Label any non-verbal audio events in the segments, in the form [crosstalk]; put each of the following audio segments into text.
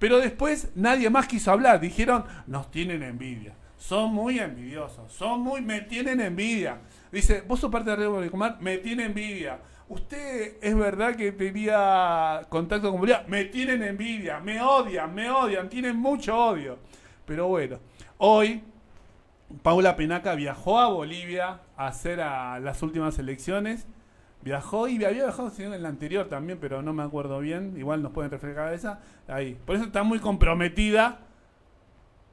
Pero después nadie más quiso hablar. Dijeron, nos tienen envidia. Son muy envidiosos. Son muy, me tienen envidia. Dice, vos sos parte de Red Bolicomar, me tiene envidia. Usted es verdad que tenía contacto con Bolivia, me tienen envidia, me odian, me odian, tienen mucho odio. Pero bueno, hoy Paula Penaca viajó a Bolivia a hacer las últimas elecciones. Viajó y había viajado en la anterior también, pero no me acuerdo bien. Igual nos pueden reflejar esa. Ahí. Por eso está muy comprometida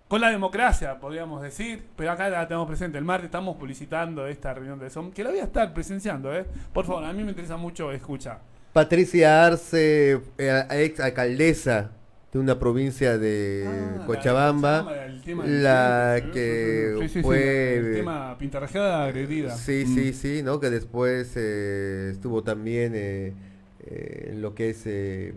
con la democracia, podríamos decir. Pero acá la tenemos presente. El martes estamos publicitando esta reunión de SOM, que la voy a estar presenciando. ¿eh? Por favor, a mí me interesa mucho escuchar. Patricia Arce, eh, ex alcaldesa de una provincia de Ah, Cochabamba, la, tema que Sí, sí, sí, fue... el tema pintarrajeada agredida. Sí, Mm. sí, sí, ¿no? Que después eh, estuvo también eh, eh, en lo que es, eh,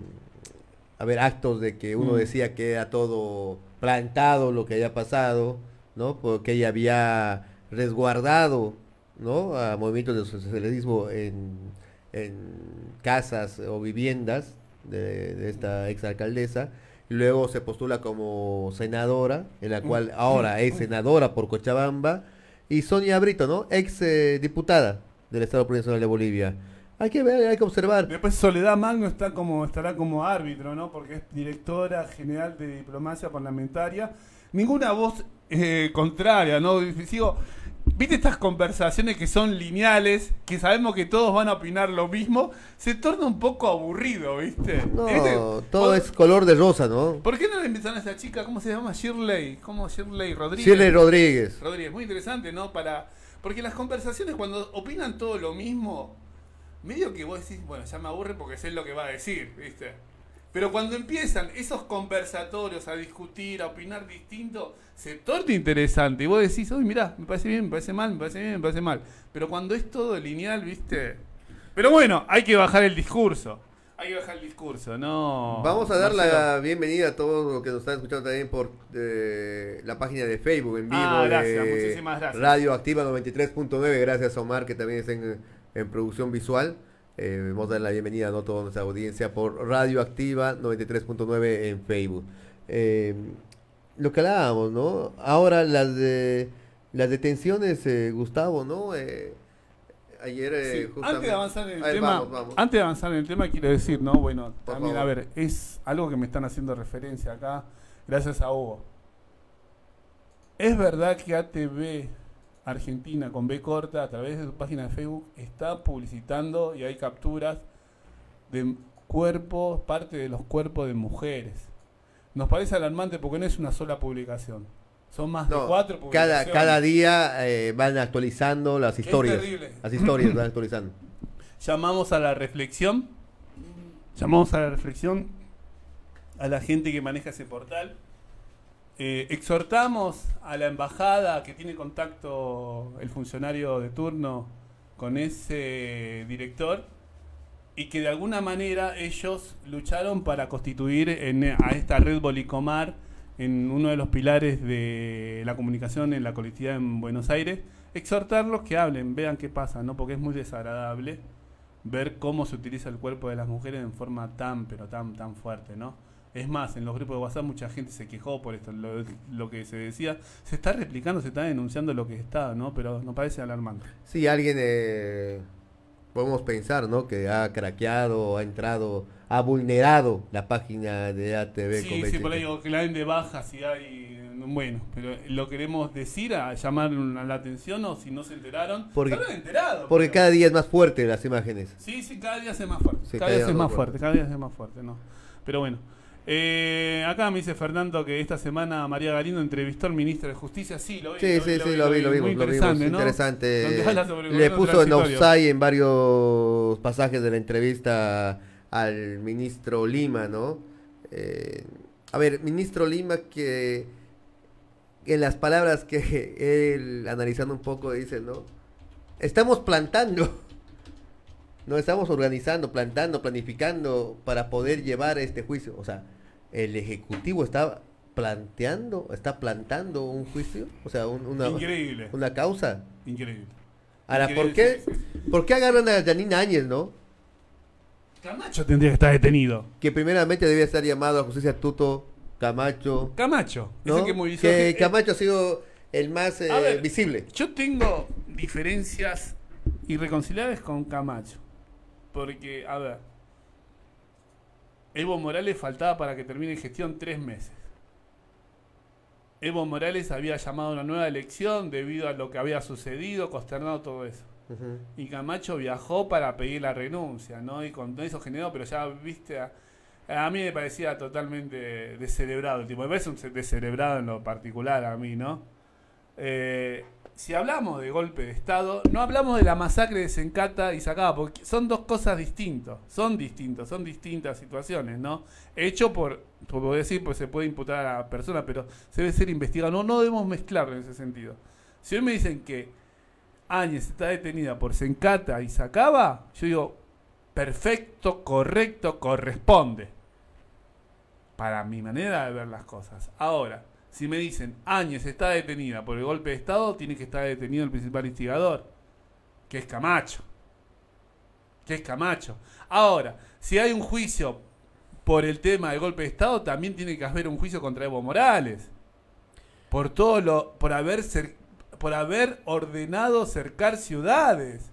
a ver, actos de que uno Mm. decía que era todo plantado lo que había pasado, ¿no? Porque ella había resguardado, ¿no? A movimientos de socialismo en, en casas o viviendas de, de esta exalcaldesa. Luego se postula como senadora, en la cual ahora es senadora por Cochabamba. Y Sonia Brito, ¿no? Ex eh, diputada del Estado Provincial de Bolivia. Hay que ver, hay que observar. Después Soledad Magno está como, estará como árbitro, ¿no? Porque es directora general de diplomacia parlamentaria. Ninguna voz eh, contraria, ¿no? Sigo, ¿viste estas conversaciones que son lineales, que sabemos que todos van a opinar lo mismo? Se torna un poco aburrido, ¿viste? No, ¿Viste? todo ¿Por- es color de rosa, ¿no? ¿Por qué no le invitan a esa chica? ¿Cómo se llama? Shirley. ¿Cómo Shirley Rodríguez? Shirley Rodríguez. Rodríguez, muy interesante, ¿no? Para porque las conversaciones cuando opinan todo lo mismo, medio que vos decís, bueno, ya me aburre porque sé lo que va a decir, ¿viste? Pero cuando empiezan esos conversatorios a discutir, a opinar distinto, se torna interesante. Y vos decís, uy, mirá, me parece bien, me parece mal, me parece bien, me parece mal. Pero cuando es todo lineal, ¿viste? Pero bueno, hay que bajar el discurso. Hay que bajar el discurso, no. Vamos a dar Marcelo. la bienvenida a todos los que nos están escuchando también por eh, la página de Facebook en vivo Ah, gracias, de muchísimas gracias. Radio Activa 93.9. Gracias Omar que también está en, en producción visual. Eh, vamos a dar la bienvenida a ¿no? toda nuestra audiencia por Radio Activa 93.9 en Facebook. Eh, lo que hablábamos, ¿no? Ahora las de las detenciones, eh, Gustavo, ¿no? Ayer Sí, justamente- Antes de avanzar en el ver, tema, vamos, vamos. antes de avanzar en el tema quiero decir, no, bueno, Por también a ver, es algo que me están haciendo referencia acá, gracias a Hugo. Es verdad que ATV Argentina con B corta a través de su página de Facebook está publicitando y hay capturas de cuerpos, parte de los cuerpos de mujeres. Nos parece alarmante porque no es una sola publicación. Son más de cuatro publicaciones. cada, cada día eh, van actualizando las historias. terrible. Las historias van actualizando. [clears throat] llamamos a la reflexión, llamamos a la reflexión a la gente que maneja ese portal, Eh, exhortamos a la embajada que tiene contacto el funcionario de turno con ese director y que de alguna manera ellos lucharon para constituir en, a esta red Bolicomar en uno de los pilares de la comunicación en la colectividad en Buenos Aires, exhortarlos que hablen, vean qué pasa, ¿no? Porque es muy desagradable ver cómo se utiliza el cuerpo de las mujeres en forma tan, pero tan, tan fuerte, ¿no? Es más, en los grupos de WhatsApp mucha gente se quejó por esto, lo, lo que se decía. Se está replicando, se está denunciando lo que está, ¿no? Pero nos parece alarmante. Sí, alguien, eh, podemos pensar, ¿no? Que ha craqueado, ha entrado, ha vulnerado la página de ATV. Sí, con sí, 20. por ahí digo que la den de baja si hay... Bueno, pero lo queremos decir a llamar la atención o si no se enteraron. Porque- se enterado. Porque pero- cada día es más fuerte las imágenes. Sí, sí, cada día se más fuerte. Sí, cada, día se más fuerte, cada día es más fuerte, ¿no? Pero bueno. Eh, acá me dice Fernando que esta semana María Galindo entrevistó al ministro de Justicia. Sí, lo vi. Sí, sí, sí, lo vi, lo vimos, lo vimos. interesante, ¿no? Interesante. Le puso en offside en varios pasajes de la entrevista al ministro Lima, ¿no? Eh, a ver, ministro Lima que en las palabras que [laughs] él analizando un poco dice, ¿no? Estamos plantando. No estamos organizando, plantando, planificando para poder llevar este juicio. O sea, el ejecutivo está planteando, está plantando un juicio, o sea, un- una, Increíble. una causa. Increíble. Ahora, ¿por qué, ¿por qué agarran a Janine Áñez, no? Camacho tendría que estar detenido. Que primeramente debía estar llamado a justicia tuto Camacho. Camacho, ¿no? ese que movilizó. Que eh, Camacho ha sido el más eh, ver. visible. Yo tengo diferencias irreconciliables con Camacho. Porque, a ver, Evo Morales faltaba para que termine gestión tres meses. Evo Morales había llamado a una nueva elección debido a lo que había sucedido, consternado todo eso. Y Camacho viajó para pedir la renuncia, ¿no? Y con todo eso generó, pero ya, viste, a, a mí me parecía totalmente descerebrado el tipo. Me parece un ce- descerebrado en lo particular a mí, ¿no? Eh, si hablamos de golpe de Estado, no hablamos de la masacre de Sencata y Sacaba, porque son dos cosas distintas. Son distintos, son distintas situaciones, ¿no? Hecho por, por decir, pues se puede imputar a la persona, pero se debe ser investigado. No, no debemos mezclarlo en ese sentido. Si hoy me dicen que Áñez está detenida por Sencata y Sacaba, yo digo, perfecto, correcto, corresponde. Para mi manera de ver las cosas. Ahora, si me dicen Áñez está detenida por el golpe de Estado, tiene que estar detenido el principal instigador, que es Camacho. Que es Camacho. Ahora, si hay un juicio por el tema del golpe de Estado, también tiene que haber un juicio contra Evo Morales. Por todo lo. por haber cer- por haber ordenado cercar ciudades.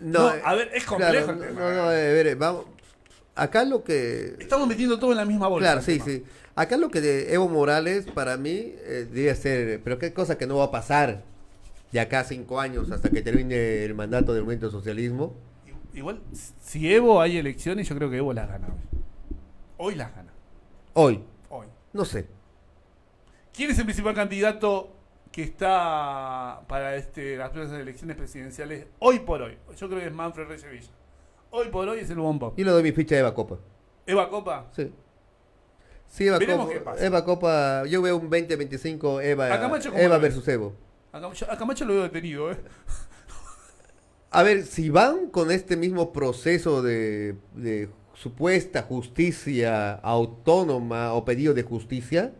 No, eh, a ver, es complejo claro, el tema. no, no, a ver, vamos. Acá lo que Estamos metiendo todo en la misma bolsa. Claro, sí, tema. sí. Acá lo que de Evo Morales, para mí, eh, debe ser, pero qué cosa que no va a pasar de acá a cinco años hasta que termine el mandato del movimiento socialismo. Igual, si Evo hay elecciones, yo creo que Evo las gana hoy. Hoy las gana. Hoy, Hoy. no sé. ¿Quién es el principal candidato que está para este, las próximas elecciones presidenciales hoy por hoy? Yo creo que es Manfred Reyes Villa. Hoy por hoy es el bombo. Yo le doy mi ficha Eva Copa. Eva Copa. Sí. Sí, Eva Veremos Copa. qué pasa. Eva Copa, yo veo un 20-25 Eva, A Camacho, ¿cómo Eva versus Evo. A Camacho, a Camacho lo veo detenido, ¿eh? [laughs] A ver, si van con este mismo proceso de, de supuesta justicia autónoma o pedido de justicia,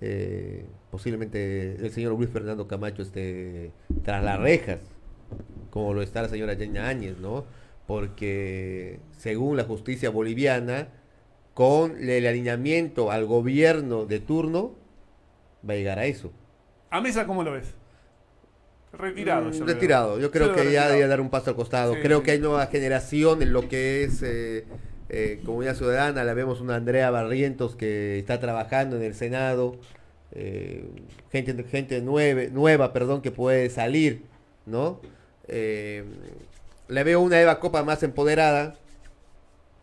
eh, posiblemente el señor Luis Fernando Camacho esté tras las rejas, como lo está la señora Yeña Áñez, ¿no? Porque según la justicia boliviana, con el alineamiento al gobierno de turno, va a llegar a eso. ¿A Mesa cómo lo ves? Retirado. Mm, yo retirado. Yo creo que ya debería dar un paso al costado. Sí, creo sí. que hay nueva generación en lo que es eh, eh, comunidad ciudadana. La vemos una Andrea Barrientos que está trabajando en el Senado. eh, gente gente nueve, nueva, perdón, que puede salir, ¿no? Eh, le veo una Eva Copa más empoderada.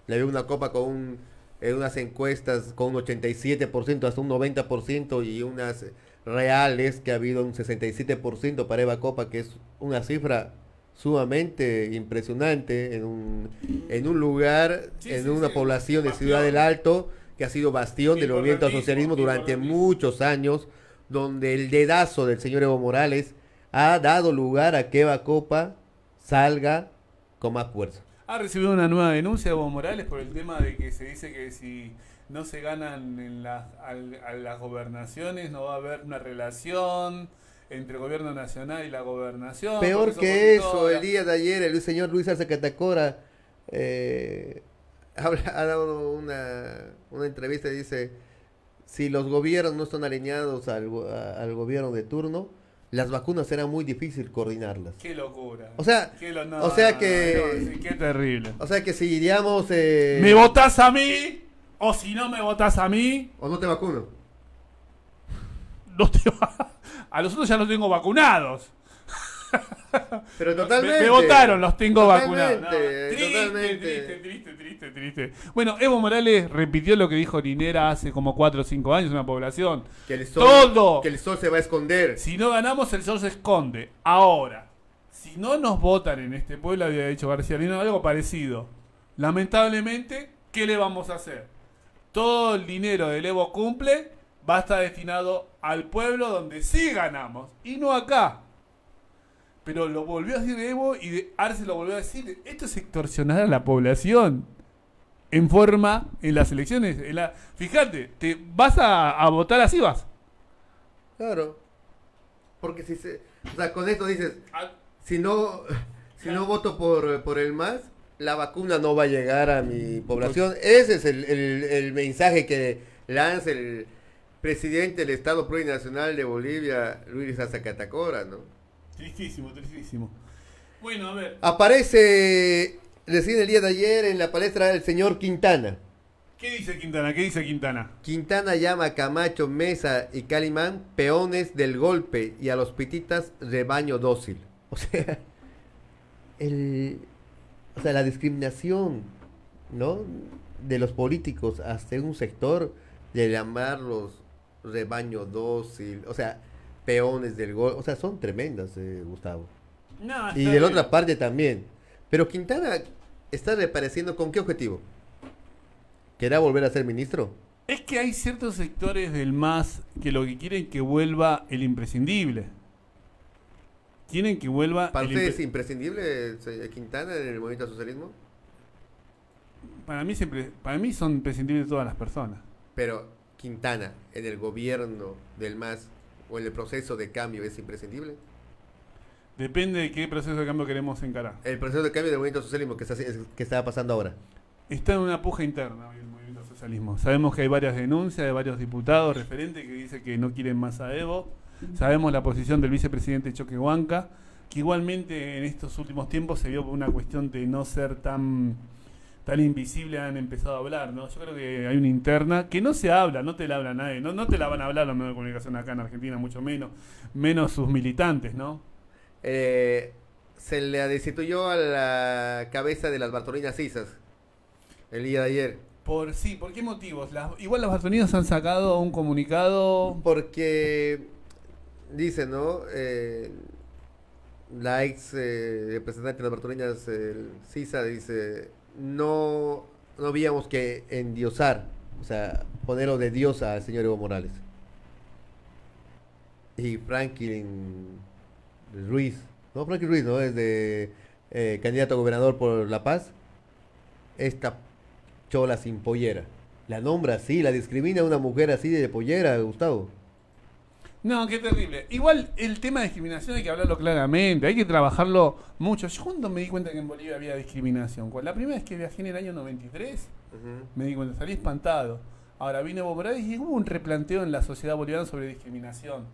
Le veo una Copa con un, en unas encuestas con un 87% hasta un 90% y unas reales que ha habido un 67% para Eva Copa, que es una cifra sumamente impresionante en un, en un lugar, Sí, en sí, una sí, población de. Ciudad del Alto, que ha sido bastión del movimiento al socialismo durante muchos años, donde el dedazo del señor Evo Morales ha dado lugar a que Eva Copa salga con más fuerza. Ha recibido una nueva denuncia de Evo Morales por el tema de que se dice que si no se ganan en las, a las gobernaciones no va a haber una relación entre el gobierno nacional y la gobernación. Peor que eso, el día de ayer el señor Luis Arce Catacora eh, [laughs] ha dado una, una entrevista y dice, si los gobiernos no están alineados al, go- a- al gobierno de turno, las vacunas será muy difícil coordinarlas. Qué locura. O sea, Qué lo- no, o sea que- no, sí, qué terrible. O sea que si iríamos... eh, ¿Me votás a mí? O si no me votás a mí, ¿O no te vacuno? no te va- [laughs] a los otros ya los tengo vacunados. Pero Me- totalmente. Me, votaron, los tengo vacunados. No, Totalmente, triste, totalmente. triste, triste, triste, triste. Bueno, Evo Morales repitió lo que dijo Linera hace como 4 o 5 años en una población. Que el sol, Todo. Que el sol se va a esconder. Si no ganamos, el sol se esconde. Ahora, si no nos votan en este pueblo, había dicho García Lino algo parecido. Lamentablemente, ¿qué le vamos a hacer? Todo el dinero del Evo cumple va a estar destinado al pueblo donde sí ganamos y no acá. Pero lo volvió a decir Evo y de Arce lo volvió a decir. Esto es extorsionar a la población en forma en las elecciones. En la, fíjate, te vas a, a votar así vas. Claro. Porque si se... O sea, con esto dices, A- si no, [laughs] si no voto por, por el MAS, la vacuna no va a llegar a mi población. Ese es el, el- el mensaje que lanza el, presidente del Estado Plurinacional de Bolivia, Luis Asa Catacora, ¿no? Tristísimo, tristísimo. Bueno, a ver. Aparece recién el día de ayer en la palestra el señor Quintana. ¿Qué dice Quintana? ¿Qué dice Quintana? Quintana llama a Camacho, Mesa y Calimán peones del golpe y a los pititas rebaño dócil. [laughs] O sea, el, o sea, la discriminación, ¿no? De los políticos hacia un sector de llamarlos rebaño dócil, o sea, peones del golpe, o sea, son tremendas, eh, Gustavo. No, Y de la otra parte también. Pero Quintana está reapareciendo con qué objetivo? ¿Querrá volver a ser ministro? Es que hay ciertos sectores del MAS que lo que quieren que vuelva el imprescindible. Quieren que vuelva ¿Para el usted es impre- imprescindible eh, Quintana en el movimiento al socialismo? para mí siempre para mí son imprescindibles todas las personas. Pero Quintana en el gobierno del MAS o en el proceso de cambio es imprescindible. Depende de qué proceso de cambio queremos encarar. El proceso de cambio del movimiento al socialismo que está, que está pasando ahora. Está en una puja interna hoy el movimiento al socialismo. Sabemos que hay varias denuncias de varios diputados referentes que dicen que no quieren más a Evo. Sabemos la posición del vicepresidente Choquehuanca, que igualmente en estos últimos tiempos se vio por una cuestión de no ser tan tan invisible han empezado a hablar, ¿no? Yo creo que hay una interna que no se habla, no te la habla nadie, no, no te la van a hablar los medios de comunicación acá en Argentina, mucho menos, menos sus militantes, ¿no? Eh, se le destituyó a la cabeza de las Bartolinas Cisas el día de ayer. Por sí, ¿por qué motivos? Las- igual los Bartolinos han sacado un comunicado Porque dice, ¿no? Eh, la ex eh, representante de las Bartolinas, Sisa, dice, no, no habíamos que endiosar, o sea, ponerlo de diosa al señor Evo Morales. Y Franklin Ruiz, no, Franklin Ruiz, ¿no? Es de eh, candidato a gobernador por La Paz. Esta chola sin pollera. La nombra así, la discrimina a una mujer así de pollera, Gustavo. No, qué terrible. Igual el tema de discriminación hay que hablarlo claramente, hay que trabajarlo mucho. Yo cuando me di cuenta que en Bolivia había discriminación, la primera vez que viajé en el año 93, me di cuenta, salí espantado. Ahora vine Evo Morales y hubo un replanteo en la sociedad boliviana sobre discriminación.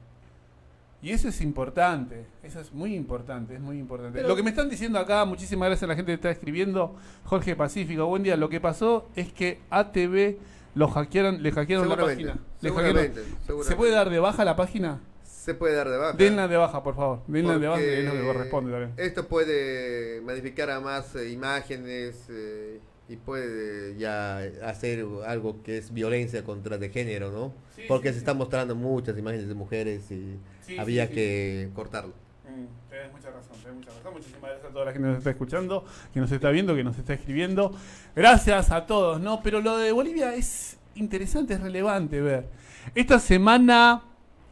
Y eso es importante, eso es muy importante, es muy importante. Pero- lo que me están diciendo acá, muchísimas gracias a la gente que está escribiendo, Jorge Pacífico, buen día. Lo que pasó es que ATV lo hackearon, le hackearon la página. Le seguramente, hackearon- ¿Se puede dar de baja la página? Se puede dar de baja. Denla de baja, por favor. Denla de baja, que es lo que corresponde también. Esto puede modificar a más eh, imágenes eh, y puede ya hacer algo que es violencia contra de género, ¿no? Sí, Porque sí, se sí. están mostrando muchas imágenes de mujeres y había que cortarlo. Tenés mucha razón, tenés mucha razón. Muchísimas gracias a toda la gente que nos está escuchando, que nos está viendo, que nos está escribiendo. Gracias a todos, ¿no? Pero lo de Bolivia es interesante, es relevante ver. Esta semana,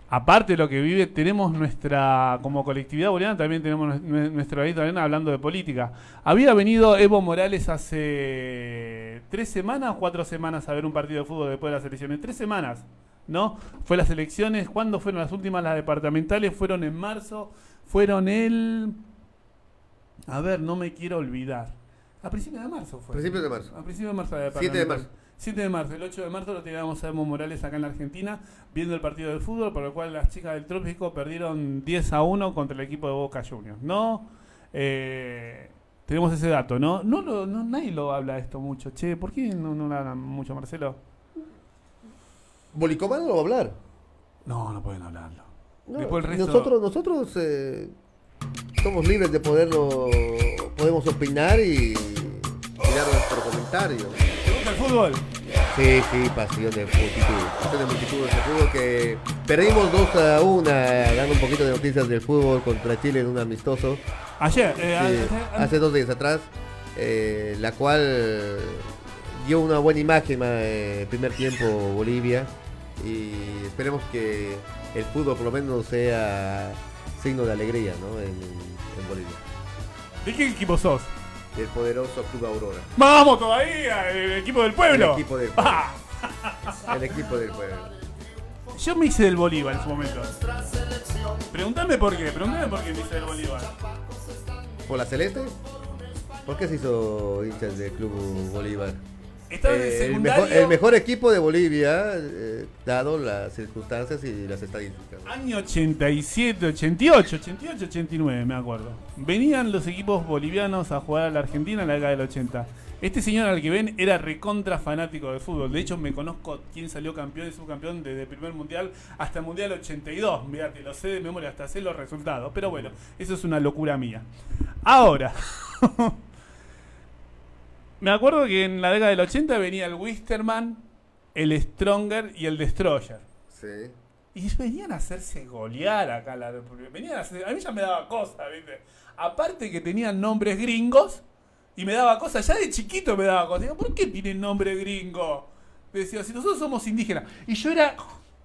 aparte de lo que vive, tenemos nuestra, como colectividad boliviana, también tenemos nue- nuestro granito de arena hablando de política. Había venido Evo Morales hace tres semanas, cuatro semanas a ver un partido de fútbol después de las elecciones. Tres semanas. ¿no? Fue las elecciones, ¿cuándo fueron las últimas? Las departamentales fueron en marzo, fueron el... A ver, no me quiero olvidar. A principios de marzo fue. Principios de marzo. A principios de marzo. la 7 de marzo. 7 de marzo. El 8 de marzo lo teníamos a Evo Morales acá en la Argentina, viendo el partido de fútbol, por el cual las chicas del Trópico perdieron 10 a 1 contra el equipo de Boca Juniors, ¿no? Eh, tenemos ese dato, ¿no? No, lo- no Nadie lo habla esto mucho. Che, ¿por qué no, no lo hablan mucho, Marcelo? Bolicomán no lo va a hablar. No, no pueden hablarlo. No, Después el resto- Nosotros, nosotros eh, somos libres de poderlo, podemos opinar y, y dar nuestro comentario. ¿Te gusta el fútbol? Sí, sí, pasión de multitud. Pasión de multitud de fútbol que perdimos 2 a 1, dando un poquito de noticias del fútbol contra Chile en un amistoso. Ayer, eh, hace dos días atrás, eh, la cual dio una buena imagen eh, primer tiempo Bolivia y esperemos que el fútbol por lo menos sea signo de alegría ¿no? en, en Bolivia. ¿De qué equipo sos? El poderoso Club Aurora. ¡Vamos todavía! El equipo del pueblo. El equipo del pueblo. Ah, El equipo del pueblo. yo me hice del Bolívar en su momento. Pregúntame por qué, pregúntame por qué me hice del Bolívar. ¿Por la Celeste? ¿Por qué se hizo hinchas del Club Bolívar? Estaba en el Eh, el, mejor, el mejor equipo de Bolivia, eh, dado las circunstancias y las estadísticas. ¿no? Año 87, 88, 88, 89, me acuerdo. Venían los equipos bolivianos a jugar a la Argentina en la década del 80. Este señor al que ven era recontra fanático de fútbol. De hecho, me conozco quién salió campeón y subcampeón desde el primer mundial hasta el mundial 82. Mirate, lo sé de memoria, hasta sé los resultados. Pero bueno, eso es una locura mía. Ahora, [laughs] me acuerdo que en la década del 80 venía el Wisterman, el Stronger y el Destroyer. Sí. Y venían a hacerse golear acá. La, venían a, hacer- a mí ya me daba cosa, ¿viste? Aparte que tenían nombres gringos y me daba cosa. Ya de chiquito me daba cosa. Digo, ¿por qué tienen nombre gringo? Decía, si nosotros somos indígenas. Y yo era,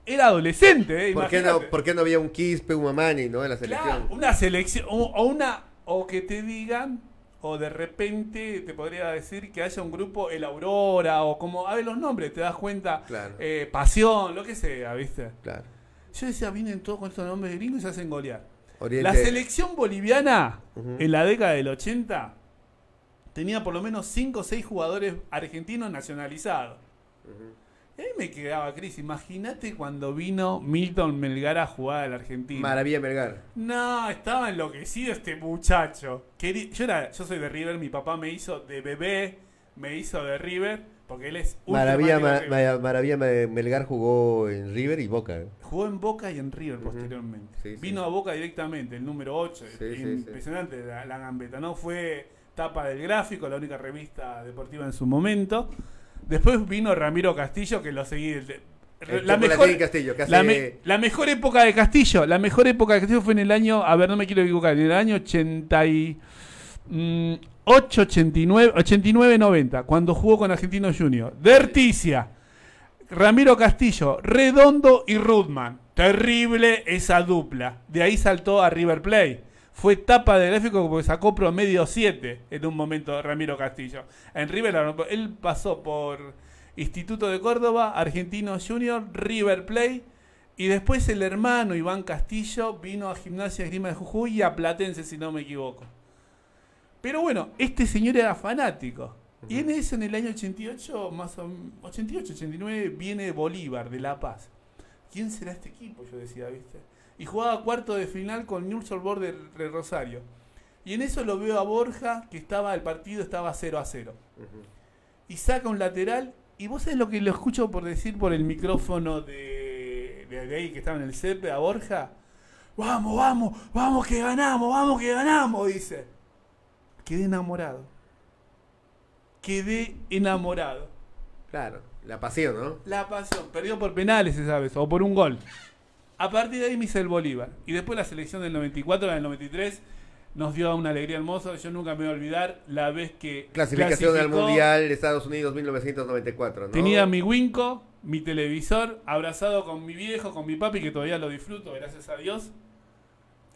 era adolescente, ¿eh? ¿Por qué, no. ¿Por qué no había un Quispe, un Mamani, ¿no? En la selección. Claro, una selección. O, o una. O que te digan. O de repente te podría decir que haya un grupo, el Aurora, o como, a ver los nombres, te das cuenta, Claro. eh, Pasión, lo que sea, ¿viste? Claro. Yo decía, vienen todos con estos nombres gringos y se hacen golear. Oriente. La selección boliviana, en la década del 80, tenía por lo menos 5 o 6 jugadores argentinos nacionalizados. Y ahí me quedaba crisis. Imagínate cuando vino Milton Melgar a jugar a la Argentina. Maravilla Melgar. No, estaba enloquecido este muchacho. Yo, era, yo soy de River, mi papá me hizo de bebé, me hizo de River, porque él es Maravilla, Ma-. Ma- Maravilla Ma- Melgar jugó en River y Boca. ¿eh? Jugó en Boca y en River posteriormente. Sí, sí. Vino a Boca directamente, el número 8. Sí, sí, sí. Impresionante La, la gambeta, ¿no? Fue tapa del gráfico, la única revista deportiva en su momento. Después vino Ramiro Castillo, que lo seguí. desde- El La mejor, Castillo, que hace- la, me- la mejor época de Castillo, la mejor época de Castillo fue en el año, a ver, no me quiero equivocar, en el año 88, 89, 89, 90, cuando jugó con Argentino Junior. Derticia, Ramiro Castillo, Redondo y Rudman. Terrible esa dupla. De ahí saltó a River Plate. Fue tapa de gráfico porque sacó promedio 7 en un momento Ramiro Castillo. En River él pasó por Instituto de Córdoba, Argentino Junior, River Plate y después el hermano Iván Castillo vino a Gimnasia Esgrima de Jujuy y a Platense si no me equivoco. Pero bueno, este señor era fanático. Y en eso, en el año 88, más o 88, 89, viene Bolívar de La Paz. ¿Quién será este equipo? Yo decía, ¿viste? Y jugaba cuarto de final con Newell's Old de, de Rosario. Y en eso lo veo a Borja, que estaba, el partido estaba 0 a 0. Y saca un lateral. Y vos sabés lo que lo escucho por decir por el micrófono de, de, de ahí que estaba en el CEP a Borja. Vamos, vamos, vamos que ganamos, vamos que ganamos, dice. Quedé enamorado. Quedé enamorado. Claro, la pasión, ¿no? La pasión. Perdió por penales esa vez, o por un gol. A partir de ahí me hice el Bolívar. Y después la selección del 94, la del 93, nos dio una alegría hermosa. Yo nunca me voy a olvidar la vez que. Clasificación al Mundial de Estados Unidos 1994, ¿no? Tenía mi Winco, mi televisor, abrazado con mi viejo, con mi papi, que todavía lo disfruto, gracias a Dios.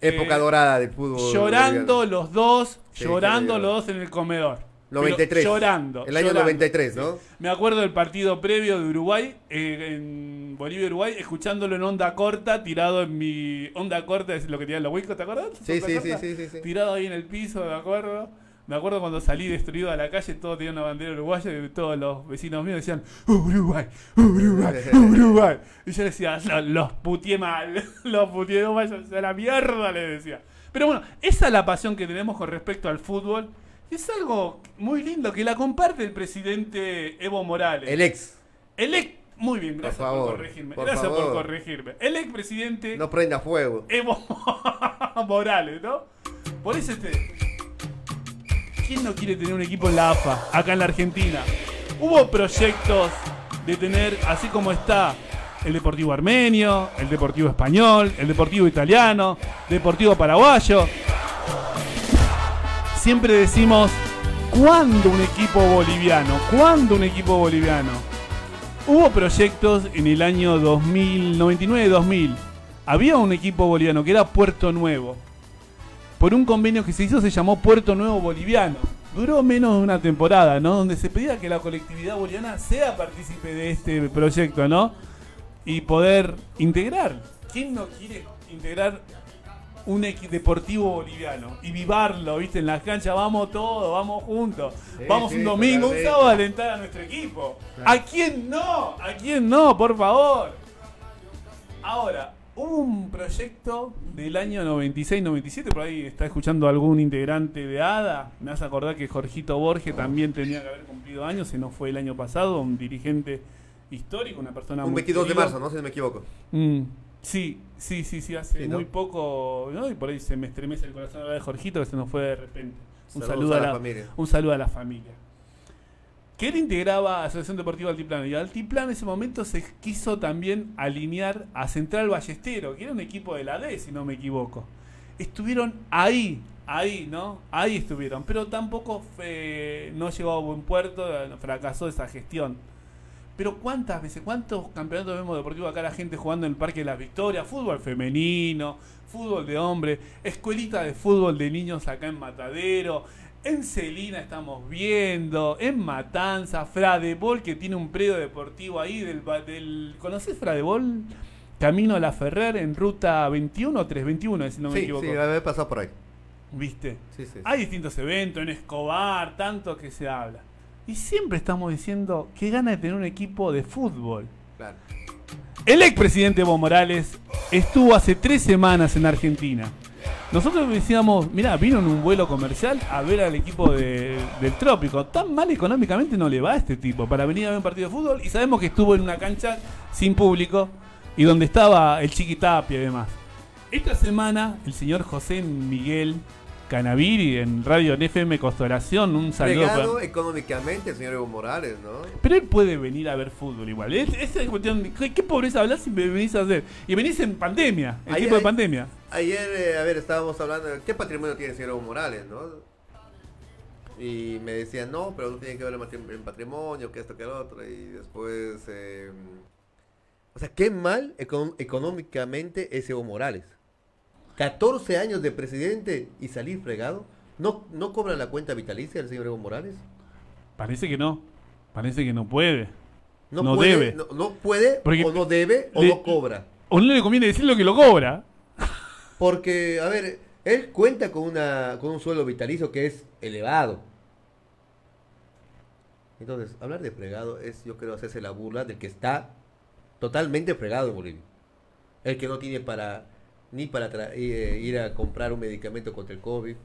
Época eh, dorada del fútbol. Llorando boliviano. los dos, Sí, llorando los dos en el comedor. Pero 93. llorando. El año llorando. 93, ¿no? Me acuerdo del partido previo de Uruguay, eh, en Bolivia-Uruguay, escuchándolo en onda corta, tirado en mi onda corta, es lo que tenían los huicos, ¿te acuerdas? Sí, sí, sí, sí, sí. Tirado ahí en el piso, me acuerdo. Me acuerdo cuando salí destruido a la calle, todos tenían una bandera uruguaya y todos los vecinos míos decían, Uruguay, Uruguay, [laughs] Uruguay. Y yo decía, "Lo- los putié mal, [laughs] los putié, vayan a la mierda, le decía. Pero bueno, esa es la pasión que tenemos con respecto al fútbol. Es algo muy lindo que la comparte el presidente Evo Morales. El ex. El ex. Muy bien, gracias por, favor, corregirme. por gracias por favor. corregirme. El ex presidente No prenda fuego. Evo [laughs] Morales, ¿no? Por eso este. ¿Quién no quiere tener un equipo en la AFA, acá en la Argentina? Hubo proyectos de tener, así como está el Deportivo Armenio, el Deportivo Español, el Deportivo Italiano, Deportivo Paraguayo. Siempre decimos, ¿cuándo un equipo boliviano? ¿Cuándo un equipo boliviano? Hubo proyectos en el año 2099-2000. Había un equipo boliviano que era Puerto Nuevo. Por un convenio que se hizo se llamó Puerto Nuevo Boliviano. Duró menos de una temporada, ¿no? Donde se pedía que la colectividad boliviana sea partícipe de este proyecto, ¿no? Y poder integrar. ¿Quién no quiere integrar un equi- deportivo boliviano y vivarlo, ¿viste? En las canchas, vamos todos, vamos juntos. Sí, vamos sí, un domingo, un sábado a alentar a nuestro equipo. Claro. ¿A quién no? ¿A quién no? Por favor. Ahora, hubo un proyecto del año 96-97, por ahí está escuchando algún integrante de ADA. Me hace acordar que Jorgito Borges también tenía que haber cumplido años, se nos fue el año pasado, un dirigente histórico, una persona Un muy 22 de querida. marzo, ¿no? Si no me equivoco. Mm, sí, sí, sí, sí, hace Sí, ¿no? muy poco, ¿no? Y por ahí se me estremece el corazón de Jorgito que se nos fue de repente. Un saludo a la la, familia. un saludo a la familia. Que él integraba Asociación Deportiva Altiplano. Y Altiplano en ese momento se quiso también alinear a Central Ballestero, que era un equipo de la D, si no me equivoco. Estuvieron ahí, ahí, ¿no? Ahí estuvieron. Pero tampoco fue- no llegó a buen puerto, fracasó esa gestión. Pero cuántas veces, cuántos campeonatos vemos deportivos acá la gente jugando en el Parque de las Victorias, fútbol femenino, fútbol de hombre, escuelita de fútbol de niños acá en Matadero, en Celina estamos viendo, en Matanza, Fradebol que tiene un predio deportivo ahí del, del ¿conocés Fradebol? Camino a la Ferrer en ruta 21 o 321, si no me sí, equivoco. sí, haber pasado por ahí. ¿Viste? Sí, sí. Hay distintos eventos, en Escobar, tanto que se habla. Y siempre estamos diciendo que gana de tener un equipo de fútbol. Claro. El expresidente Evo Morales estuvo hace tres semanas en Argentina. Nosotros decíamos, mira, vino en un vuelo comercial a ver al equipo de- del Trópico. Tan mal económicamente no le va a este tipo para venir a ver un partido de fútbol. Y sabemos que estuvo en una cancha sin público y donde estaba el Chiquitapia y demás. Esta semana, el señor José Miguel Canaviri en Radio NFM Constelación, un saludo. Para- económicamente el señor Evo Morales, ¿no? pero él puede venir a ver fútbol igual. Es, esa es cuestión ¿qué, qué pobreza hablas si me venís a hacer? Y venís en pandemia, en tipo de pandemia. Ayer, eh, a ver, estábamos hablando qué patrimonio tiene el señor Evo Morales, ¿no? Y me decían, no, pero no tiene que ver el patrimonio, que esto, que el otro. Y después, eh, o sea, qué mal econ- económicamente es Evo Morales. 14 años de presidente y salir fregado. ¿No, ¿No cobra la cuenta vitalicia el señor Evo Morales? Parece que no. Parece que no puede. No, No puede, debe. No, no puede, Porque o no debe, o le- no cobra. O no le conviene decir lo que lo cobra. Porque, a ver, él cuenta con, una, con un sueldo vitalicio que es elevado. Entonces, hablar de fregado es, yo creo, hacerse la burla del que está totalmente fregado en Bolivia. El que no tiene para ni para tra- eh, ir a comprar un medicamento contra el COVID.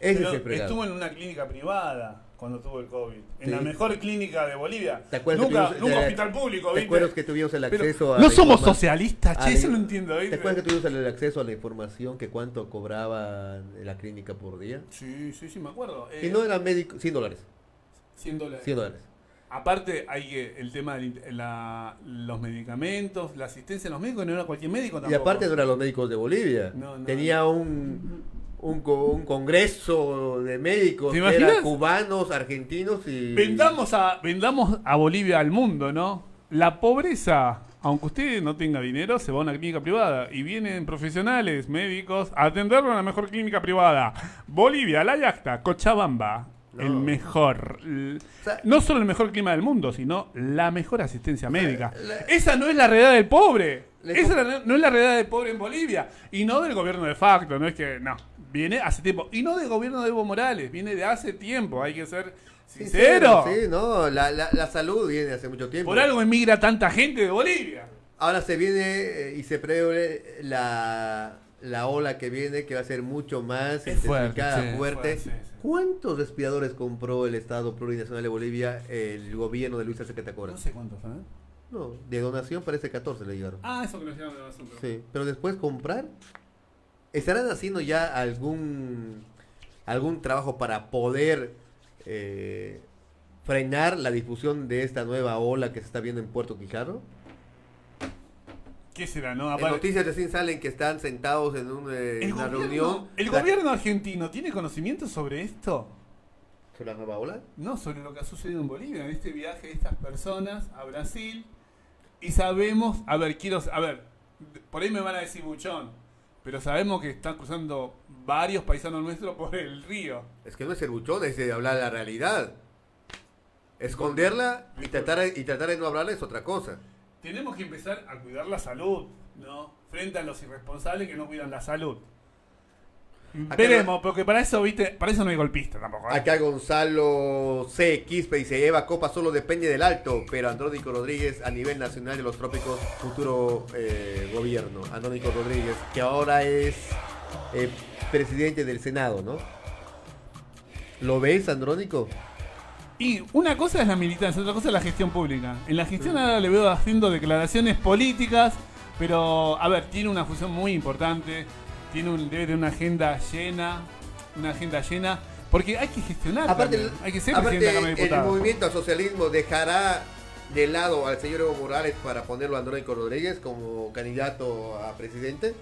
Ese Pero es el estuvo en una clínica privada cuando tuvo el COVID. En Sí. la mejor clínica de Bolivia. ¿Te acuerdas que nunca tuvimos- nunca de- hospital público, ¿Te ¿viste? acuerdas que tuvimos el Pero acceso a no somos socialistas, che, eso no entiendo, ¿Te acuerdas que tuvimos el acceso a la información que cuánto cobraba la clínica por día? Sí, sí, sí, me acuerdo. Y Eh, no era médico, 100 dólares. 100 dólares. 100 dólares. Aparte, hay que- el tema de los medicamentos, la asistencia a los médicos, no era cualquier médico Y tampoco. aparte no eran los médicos de Bolivia. No, no. Tenía un, un, co- un congreso de médicos cubanos, argentinos y... Vendamos a, vendamos a Bolivia al mundo, ¿no? La pobreza, aunque usted no tenga dinero, se va a una clínica privada y vienen profesionales, médicos, a atenderlo en la mejor clínica privada. Bolivia, La Yacta, Cochabamba, No. el mejor. sea- no solo el mejor clima del mundo, sino la mejor asistencia médica. la- Esa no es la realidad del pobre. Esa la- no es la realidad del pobre en Bolivia. Y no del gobierno de facto, no es que. No. Viene hace tiempo. Y no del gobierno de Evo Morales, viene de hace tiempo. Hay que ser sincero. Sí, no, la, la, la salud viene hace mucho tiempo. Por algo emigra tanta gente de Bolivia. Ahora se viene eh, y se prevé la, la ola que viene que va a ser mucho más Es fuerte, intensificada, sí, fuerte. fuerte, sí, sí. ¿Cuántos respiradores compró el Estado Plurinacional de Bolivia, el gobierno de Luis Arce Catacora? No sé cuántos, ¿eh? No, de donación parece 14 le llegaron. Ah, eso que nos llaman de asunto. Sí, pero después comprar. ¿Estarán haciendo ya algún algún trabajo para poder eh, frenar la difusión de esta nueva ola que se está viendo en Puerto Quijarro? ¿Qué será, no? En Aparte- noticias recién salen que están sentados en un, eh, el, una gobierno, reunión. ¿El La- gobierno argentino tiene conocimiento sobre esto? ¿Sobre la nueva ola? No, sobre lo que ha sucedido en Bolivia, en este viaje de estas personas a Brasil. Y sabemos, a ver, quiero, a ver, por ahí me van a decir buchón, pero sabemos que están cruzando varios paisanos nuestros por el río. Es que no es ser buchón, es de hablar la realidad. Esconderla y tratar, y tratar de no hablarla es otra cosa. Tenemos que empezar a cuidar la salud, ¿no? Frente a los irresponsables que no cuidan la salud. Acá Veremos, porque para eso, viste, para eso no hay golpista tampoco. ¿eh? Acá Gonzalo C. Quispe dice, Eva Copa solo depende del alto, pero Andrónico Rodríguez a nivel nacional de los trópicos, futuro eh, gobierno. Andrónico Rodríguez, que ahora es eh, presidente del Senado, ¿no? ¿Lo ves, Andrónico? Y una cosa es la militancia, otra cosa es la gestión pública. En la gestión ahora le veo haciendo declaraciones políticas, pero, a ver, tiene una función muy importante, tiene un, debe tener una agenda llena, una agenda llena, porque hay que gestionar, Aparte, también, hay que ser aparte, presidente de la Cámara de el movimiento al socialismo dejará de lado al señor Evo Morales para ponerlo a Andrónico Rodríguez como candidato a presidente.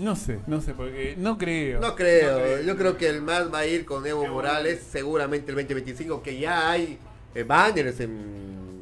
No sé, no sé, porque no creo. No creo, yo creo que el más va a ir con Evo Morales seguramente el 2025, que ya hay eh, banners en,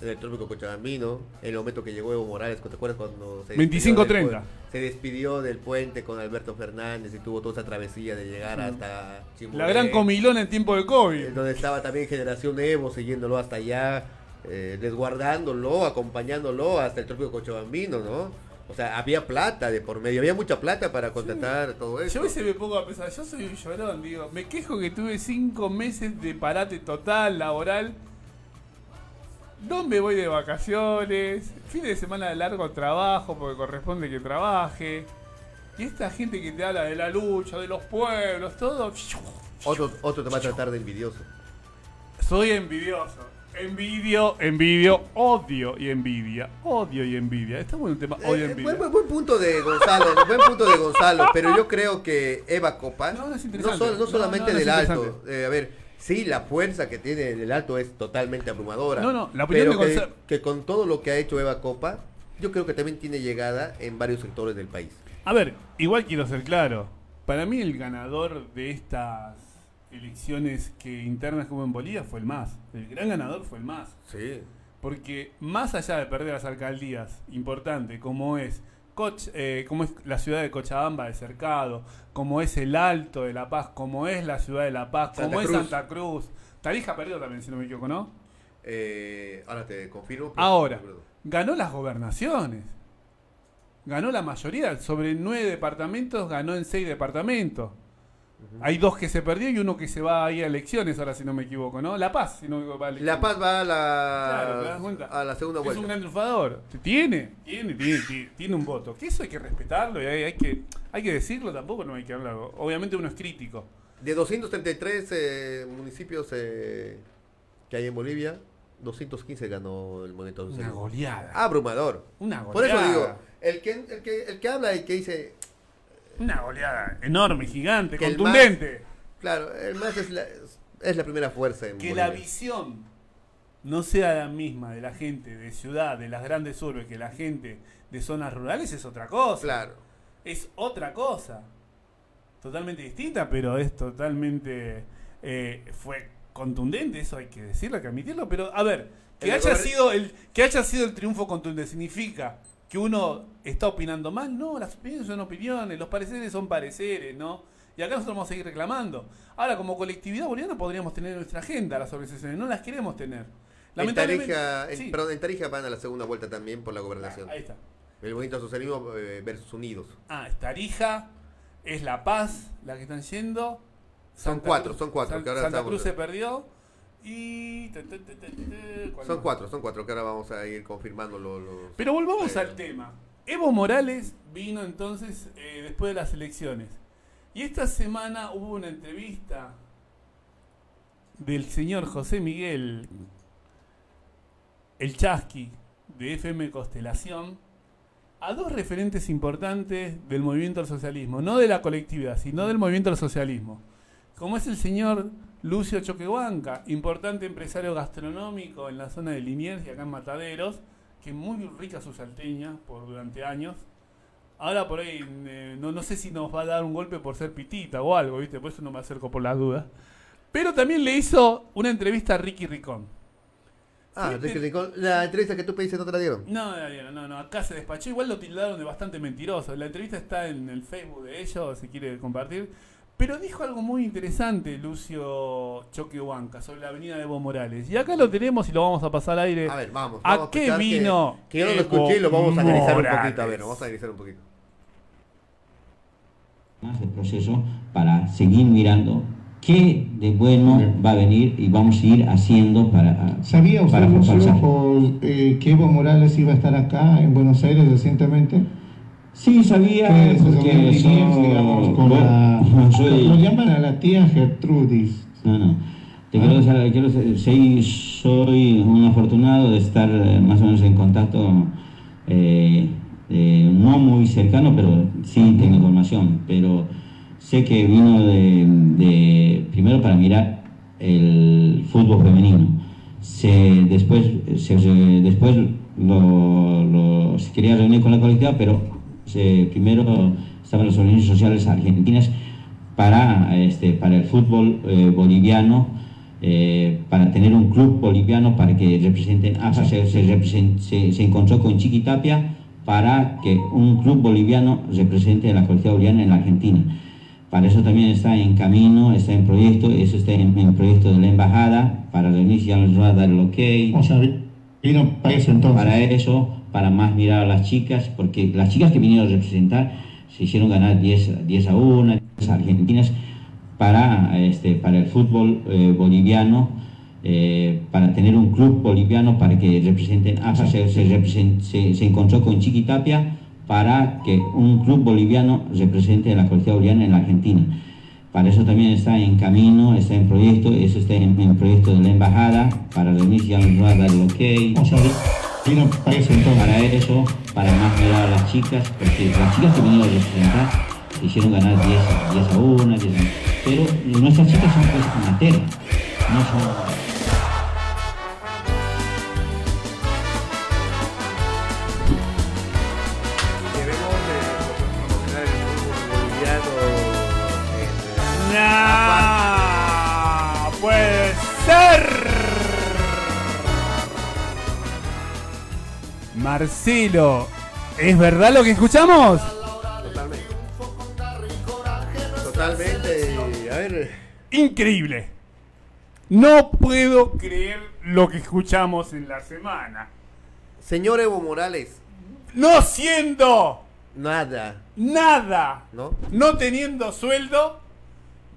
en el trópico Cochabambino, en el momento que llegó Evo Morales, ¿te acuerdas cuando se 25-30. del pue- se despidió del puente con Alberto Fernández y tuvo toda esa travesía de llegar hasta Chimbote, La gran comilona en tiempo de COVID. donde estaba también Generación Evo siguiéndolo hasta allá, eh, desguardándolo, acompañándolo hasta el trópico Cochabambino, ¿no? O sea, había plata de por medio, había mucha plata para contratar todo eso. Yo a veces me pongo a pensar, yo soy un llorón, digo, me quejo que tuve cinco meses de parate total laboral. No me voy de vacaciones, fin de semana de largo trabajo porque corresponde que trabaje. Y esta gente que te habla de la lucha, de los pueblos, todo. Otro, otro te va a tratar de envidioso. Soy envidioso. Envidio, envidio, odio y envidia. Odio y envidia. Está bueno el tema odio y Eh, envidia. buen, buen- buen punto de Gonzalo, [laughs] buen punto de Gonzalo, pero yo creo que Eva Copa, No, no, no sol- no solamente del alto, eh, a ver, sí, la fuerza que tiene el alto es totalmente abrumadora. No, no, la opinión pero de que, Gonzalo- que con todo lo que ha hecho Eva Copa, yo creo que también tiene llegada en varios sectores del país. A ver, igual quiero ser claro. Para mí el ganador de estas elecciones que internas como en Bolivia fue el MAS. El gran ganador fue el MAS. Sí. Porque más allá de perder las alcaldías, importante, como es, Coch- eh, como es la ciudad de Cochabamba de Cercado, como es el Alto de La Paz, como es la ciudad de La Paz, Santa como es. Santa Cruz. Tarija perdió también, si no me equivoco, ¿no? Eh, ahora te confirmo. Ahora, ganó las gobernaciones. Ganó la mayoría. Sobre nueve departamentos, ganó en seis departamentos. Hay dos que se perdió y uno que se va a ir a elecciones, ahora si no me equivoco, ¿no? La Paz, si no me equivoco, va a elecciones. La Paz va a Claro, ¿te la, cuenta? a la segunda Es vuelta. un gran triunfador. Tiene, tiene, tiene, tiene, un voto. Que eso hay que respetarlo y hay, hay que, hay que decirlo, tampoco no hay que hablarlo. Obviamente uno es crítico. De 233 eh, municipios eh, que hay en Bolivia, 215 ganó el movimiento Una goleada. Abrumador. Una Por eso goleada. digo, el que, el que, el que habla y que dice, Una goleada enorme, gigante, Que el contundente. claro, el más es la, es la primera fuerza en que Bolivia. la visión no sea la misma de la gente de ciudad, de las grandes urbes, que la gente de zonas rurales es otra cosa. Claro. Es otra cosa. Totalmente distinta, pero es totalmente. eh, fue contundente, eso hay que decirlo, hay que admitirlo. Pero, a ver, que El haya, gober- sido el, que haya sido el triunfo contundente significa que uno está opinando mal. No, las opiniones son opiniones, los pareceres son pareceres, ¿no? Y acá nosotros vamos a seguir reclamando. Ahora, como colectividad boliviana podríamos tener en nuestra agenda las organizaciones, no las queremos tener. En Lamentablemente. Tarija, en- sí. perdón, en Tarija van a la segunda vuelta también por la gobernación. Ahí está. El movimiento socialismo eh, versus Unidos. Ah, es Tarija, es La Paz, la que están yendo. Son cuatro, son cuatro, San- que ahora Santa Cruz se perdió. Y. te- te- te- te- te- ¿cuál Son más? cuatro, son cuatro, que ahora vamos a ir confirmando lo- los... Pero volvamos Eh, al tema. Evo Morales vino entonces eh, después de las elecciones. Y esta semana hubo una entrevista del señor José Miguel, el Chasqui, de FM Constelación, a dos referentes importantes del movimiento al socialismo, no de la colectividad, sino del movimiento al socialismo, como es el señor Lucio Choquehuanca, importante empresario gastronómico en la zona de Liniers y acá en Mataderos, que es muy rica su salteña por durante años. Ahora por ahí eh, no, no sé si nos va a dar un golpe por ser pitita o algo, ¿viste? Por eso no me acerco por las dudas. Pero también le hizo una entrevista a Ricky Ricón. Ah, Ricky Rincón, la entrevista que tú pediste no te la dieron. No, no, no, no, acá se despachó. Igual lo tildaron de bastante mentiroso. La entrevista está en el Facebook de ellos, si quiere compartir. Pero dijo algo muy interesante Lucio Choquehuanca sobre la avenida de Evo Morales. Y acá lo tenemos y lo vamos a pasar al aire. A ver, vamos. ¿A vamos qué vino Que, que yo no lo escuché y lo vamos a analizar un Morales? poquito. A ver, vamos a analizar un poquito. más el proceso para seguir mirando qué de bueno va a venir y vamos a ir haciendo para, ¿Sabía usted, para Lucio, eh, que Evo Morales iba a estar acá en Buenos Aires recientemente? Sí, sabía, ¿Qué es porque yo, digamos, con vos- la- no soy- Lo llaman a la tía Gertrudis. No, no. Te quiero decir, quiero decir, soy un afortunado de estar eh, más o menos en contacto, eh, eh, no muy cercano, pero sí tengo información. Pero sé que vino de, de- primero para mirar el fútbol femenino. Se, después se- después lo, lo- se quería reunir con la colectividad, pero primero estaban las organizaciones sociales argentinas para, este, para el fútbol eh, boliviano, eh, para tener un club boliviano para que representen AFA, se, se, represent- se- se encontró con Chiquitapia para que un club boliviano represente a la colectividad boliviana en la Argentina. Para eso también está en camino, está en proyecto, eso está en, en proyecto de la embajada, para reunirse ya nos va a dar el ok O sea, vi- vino para eso entonces. para eso, para más mirar a las chicas, porque las chicas que vinieron a representar se hicieron ganar 10, 10 a 1, 10 argentinas, para, este, para el fútbol eh, boliviano, eh, para tener un club boliviano para que representen AFA, se, se, se- se encontró con Chiquitapia para que un club boliviano represente a la colectividad boliviana en la Argentina. Para eso también está en camino, está en proyecto, eso está en, en proyecto de la embajada, para reunirse ya nos va a dar el ok Vino para eso entonces. para eso, para más mirar a las chicas, porque las chicas que vinieron a representar se hicieron ganar 10, a- 10 a 1, 10 a- pero nuestras chicas son pues amateur, no son... Marcelo, ¿es verdad lo que escuchamos? Totalmente. Totalmente. A ver. Increíble. No puedo creer lo que escuchamos en la semana. Señor Evo Morales, No siendo nada, nada, ¿no? no teniendo sueldo,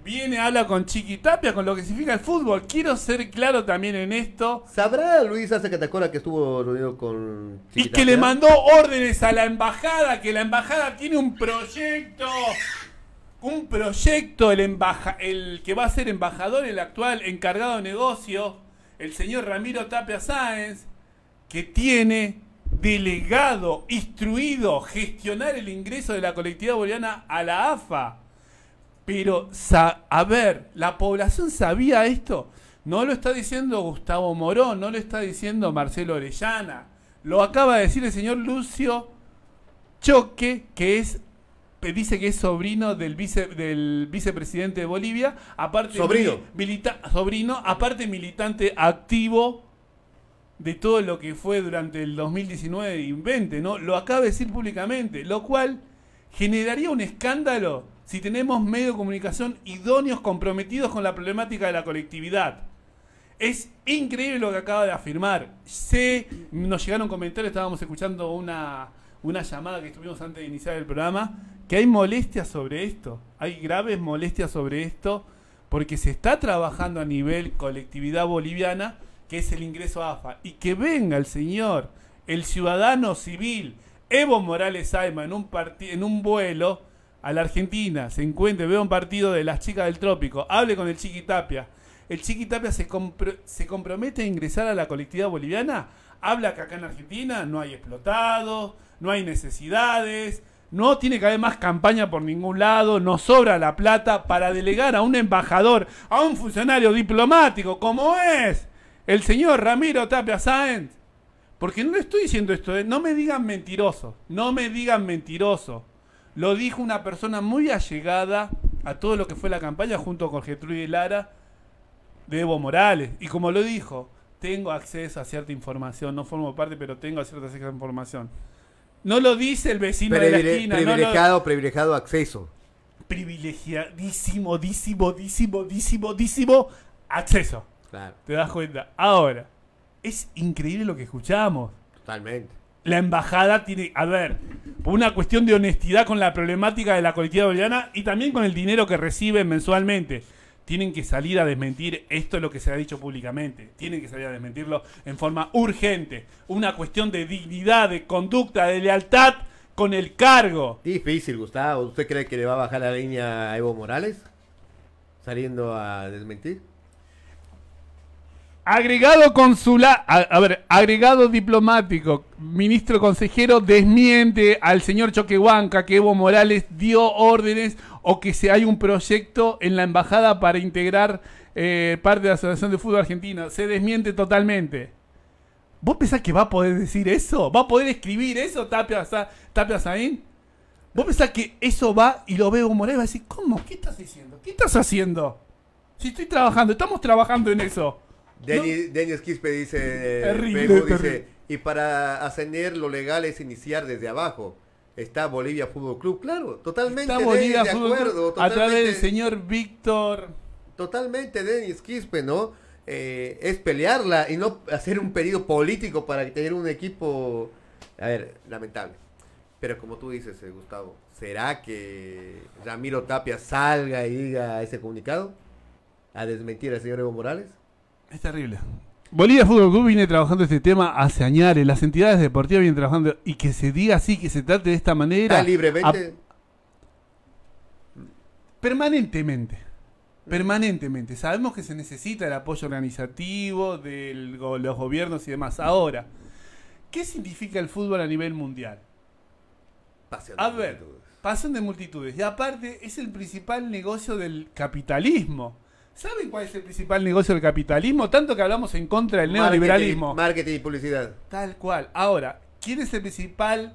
viene, habla con Chiquitapia, con lo que significa el fútbol. Quiero ser claro también en esto. ¿Sabrá Luis hace que te acuerdas que estuvo reunido con Y Chiquitapia? que le mandó órdenes a la embajada, que la embajada tiene un proyecto, un proyecto, el, embaja, el que va a ser embajador, el actual encargado de negocio, el señor Ramiro Tapia Sáenz, que tiene delegado, instruido, gestionar el ingreso de la colectividad boliviana a la AFA. Pero, a ver, ¿la población sabía esto? No lo está diciendo Gustavo Morón, no lo está diciendo Marcelo Orellana. Lo acaba de decir el señor Lucio Choque, que es que dice que es sobrino del vice del vicepresidente de Bolivia, aparte Sobrino. mili- milita- sobrino, aparte militante activo de todo lo que fue durante el 2019 y 20, ¿no? Lo acaba de decir públicamente, lo cual generaría un escándalo si tenemos medios de comunicación idóneos comprometidos con la problemática de la colectividad. Es increíble lo que acaba de afirmar. Sé, nos llegaron comentarios, estábamos escuchando una, una llamada que estuvimos antes de iniciar el programa, que hay molestias sobre esto. Hay graves molestias sobre esto, porque se está trabajando a nivel colectividad boliviana, que es el ingreso AFA. Y que venga el señor, el ciudadano civil, Evo Morales Saima, en un, en un vuelo a la Argentina, se encuentre, vea un partido de las chicas del trópico, hable con el Chiquitapia. El Chiquitapia se, compro- se compromete a ingresar a la colectividad boliviana, habla que acá en Argentina no hay explotados, no hay necesidades, no tiene que haber más campaña por ningún lado, no sobra la plata para delegar a un embajador, a un funcionario diplomático como es el señor Ramiro Tapia Sáenz. Porque no le estoy diciendo esto, ¿eh? no me digan mentiroso, no me digan mentiroso. Lo dijo una persona muy allegada a todo lo que fue la campaña junto con Gertrude Lara de Evo Morales. Y como lo dijo, tengo acceso a cierta información, no formo parte, pero tengo cierta cierta información. No lo dice el vecino de la esquina, no lo- privilegiado, privilegiado acceso. privilegiadísimo, dísimo, dísimo, dísimo, dísimo acceso. Claro, ¿Te das cuenta? Ahora, es increíble lo que escuchamos. totalmente. La embajada tiene, a ver, una cuestión de honestidad con la problemática de la colectividad boliviana y también con el dinero que reciben mensualmente. Tienen que salir a desmentir esto es lo que se ha dicho públicamente. Tienen que salir a desmentirlo en forma urgente. Una cuestión de dignidad, de conducta, de lealtad con el cargo. Difícil, Gustavo. ¿Usted cree que le va a bajar la línea a Evo Morales? Saliendo a desmentir. Agregado consular, a, ver, agregado diplomático, ministro consejero desmiente al señor Choquehuanca que Evo Morales dio órdenes o que se hay un proyecto en la embajada para integrar eh, parte de la Asociación de Fútbol Argentina. Se desmiente totalmente. ¿Vos pensás que va a poder decir eso? ¿Va a poder escribir eso, Tapia, Tapia Saín? ¿Vos pensás que eso va y lo ve Evo Morales va a decir, ¿cómo? ¿Qué estás diciendo? ¿Qué estás haciendo? Si estoy trabajando, estamos trabajando en eso. Denis, Denis Quispe dice, Terrible, dice, y para ascender lo legal es iniciar desde abajo. Está Bolivia Fútbol Club, claro, totalmente Está Bolivia de Fútbol acuerdo, Club a través del totalmente- señor Víctor. Totalmente Denis Quispe, ¿no? Eh, es pelearla y no hacer un pedido político para tener un equipo, a ver, lamentable. Pero como tú dices, eh, Gustavo, ¿será que Ramiro Tapia salga y diga ese comunicado? A desmentir al señor Evo Morales. Es terrible. Bolivia Fútbol Club viene trabajando este tema hace años. Las entidades deportivas vienen trabajando y que se diga así, que se trate de esta manera. Libremente. Permanentemente. Permanentemente. Sabemos que se necesita el apoyo organizativo de los gobiernos y demás. Ahora, ¿qué significa el fútbol a nivel mundial? Pasión A de ver, multitudes. pasión de multitudes. Y aparte, es el principal negocio del capitalismo. ¿Saben cuál es el principal negocio del capitalismo? Tanto que hablamos en contra del neoliberalismo. Marketing, y publicidad. Tal cual. Ahora, ¿quién es el principal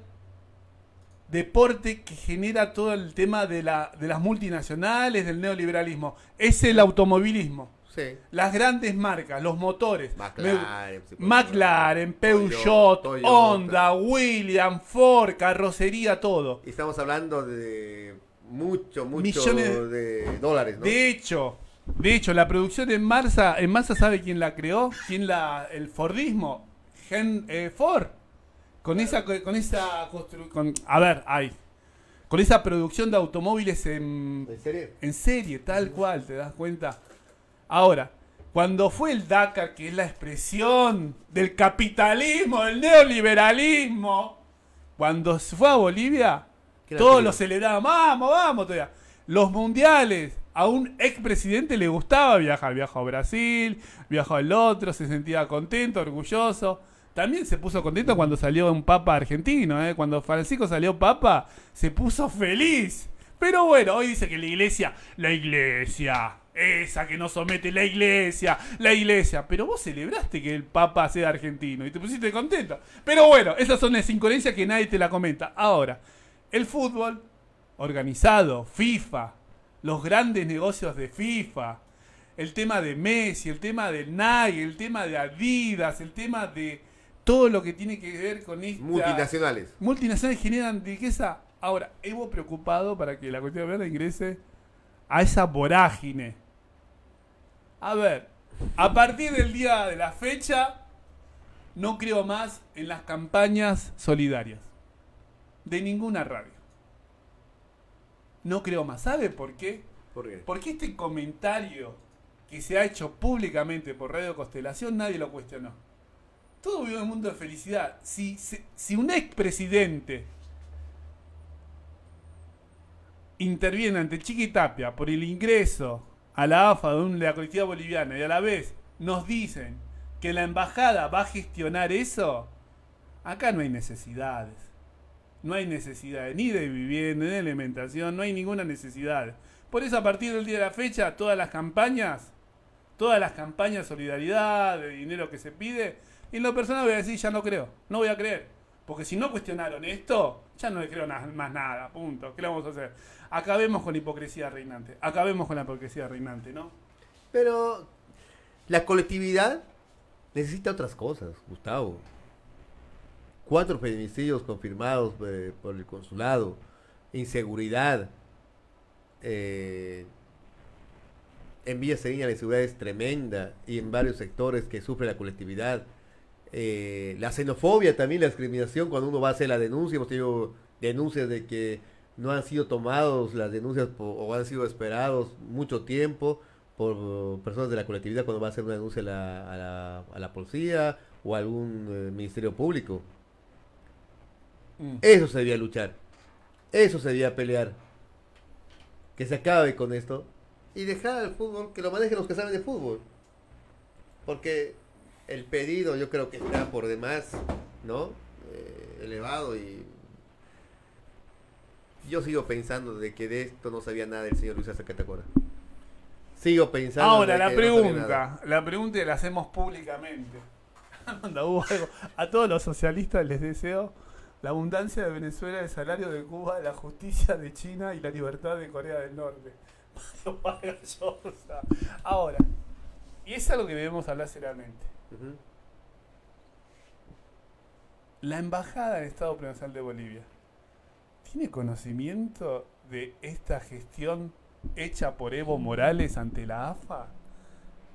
deporte que genera todo el tema de, la, de las multinacionales, del neoliberalismo? Es el automovilismo. Sí. Las grandes marcas, los motores. McLaren, Me- McLaren, Peugeot, Toyota. Honda, Williams, Ford, carrocería, todo. Y estamos hablando de mucho, mucho Millones de dólares, ¿no? De hecho, de hecho, la producción en masa, en masa ¿sabe quién la creó? ¿Quién la, el Fordismo? Gen, eh, Ford. Con esa, con esa con, a ver, hay. Con esa producción de automóviles en, ¿En serio? en serie, tal cual, ¿te das cuenta? Ahora, cuando fue el Dakar, que es la expresión del capitalismo, del neoliberalismo, cuando se fue a Bolivia, ¿Qué era todos lo celebraban, vamos, vamos todavía. Los mundiales, a un expresidente le gustaba viajar, viajó a Brasil, viajó al otro, se sentía contento, orgulloso. También se puso contento cuando salió un papa argentino, ¿eh? cuando Francisco salió papa, se puso feliz. Pero bueno, hoy dice que la iglesia, la iglesia, esa que no somete la iglesia, la iglesia. Pero vos celebraste que el papa sea argentino y te pusiste contento. Pero bueno, esas son las incoherencias que nadie te la comenta. Ahora, el fútbol organizado, FIFA, los grandes negocios de FIFA, el tema de Messi, el tema de Nike, el tema de Adidas, el tema de todo lo que tiene que ver con esta Multinacionales. multinacionales generan riqueza. Ahora, Evo preocupado para que la cuestión verde ingrese a esa vorágine. A ver, a partir del día de la fecha, no creo más en las campañas solidarias. De ninguna radio. No creo más. ¿Sabe por qué? ¿Por qué? Porque este comentario que se ha hecho públicamente por Radio Constelación nadie lo cuestionó. Todo vive en un mundo de felicidad. Si, si, si un expresidente interviene ante Chiquitapia por el ingreso a la AFA de, la colectiva boliviana y a la vez nos dicen que la embajada va a gestionar eso, acá no hay necesidades. No hay necesidades ni de vivienda, ni de alimentación, no hay ninguna necesidad. Por eso a partir del día de la fecha, todas las campañas, todas las campañas de solidaridad, de dinero que se pide, y en lo personal voy a decir, ya no creo, no voy a creer. Porque si no cuestionaron esto, ya no le creo más nada, punto. ¿Qué le vamos a hacer? Acabemos con la hipocresía reinante, acabemos con la hipocresía reinante, ¿no? Pero la colectividad necesita otras cosas, Gustavo. Cuatro feminicidios confirmados eh, por el consulado, inseguridad, eh, en Villa Serena la inseguridad es tremenda y en varios sectores que sufre la colectividad. Eh, la xenofobia también, la discriminación, cuando uno va a hacer la denuncia, hemos tenido denuncias de que no han sido tomados las denuncias o han sido esperados mucho tiempo por personas de la colectividad cuando va a hacer una denuncia a la, a la, a la policía o a algún eh, ministerio público. Mm. Eso se debía luchar. Eso se debía pelear. Que se acabe con esto. Y dejar al fútbol, que lo manejen los que saben de fútbol. Porque el pedido yo creo que está por demás, ¿no? Eh, elevado y... Yo sigo pensando de que de esto no sabía nada el señor Luis Azacatacora. Sigo pensando... Ahora, la no pregunta, la pregunta y la hacemos públicamente. [laughs] Anda, algo. A todos los socialistas les deseo la abundancia de Venezuela, el salario de Cuba, la justicia de China y la libertad de Corea del Norte. [laughs] Ahora, y es algo que debemos hablar seriamente. La embajada del Estado Provincial de Bolivia tiene conocimiento de esta gestión hecha por Evo Morales ante la AFA?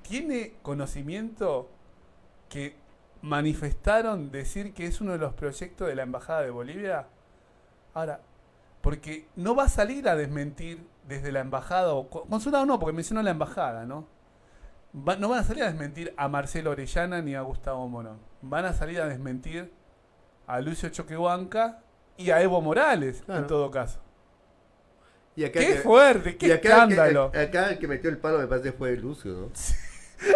¿Tiene conocimiento que manifestaron decir que es uno de los proyectos de la embajada de Bolivia? Ahora, porque no va a salir a desmentir desde la embajada o co- consulado no, porque mencionó la embajada, ¿no? Va- no van a salir a desmentir a Marcelo Orellana ni a Gustavo Morón. Van a salir a desmentir a Lucio Choquehuanca y a Evo Morales, Claro. en todo caso. Y acá ¡Qué que- fuerte! y ¡Qué acá el que- escándalo! acá el que metió el palo me parece fue Lucio, ¿no?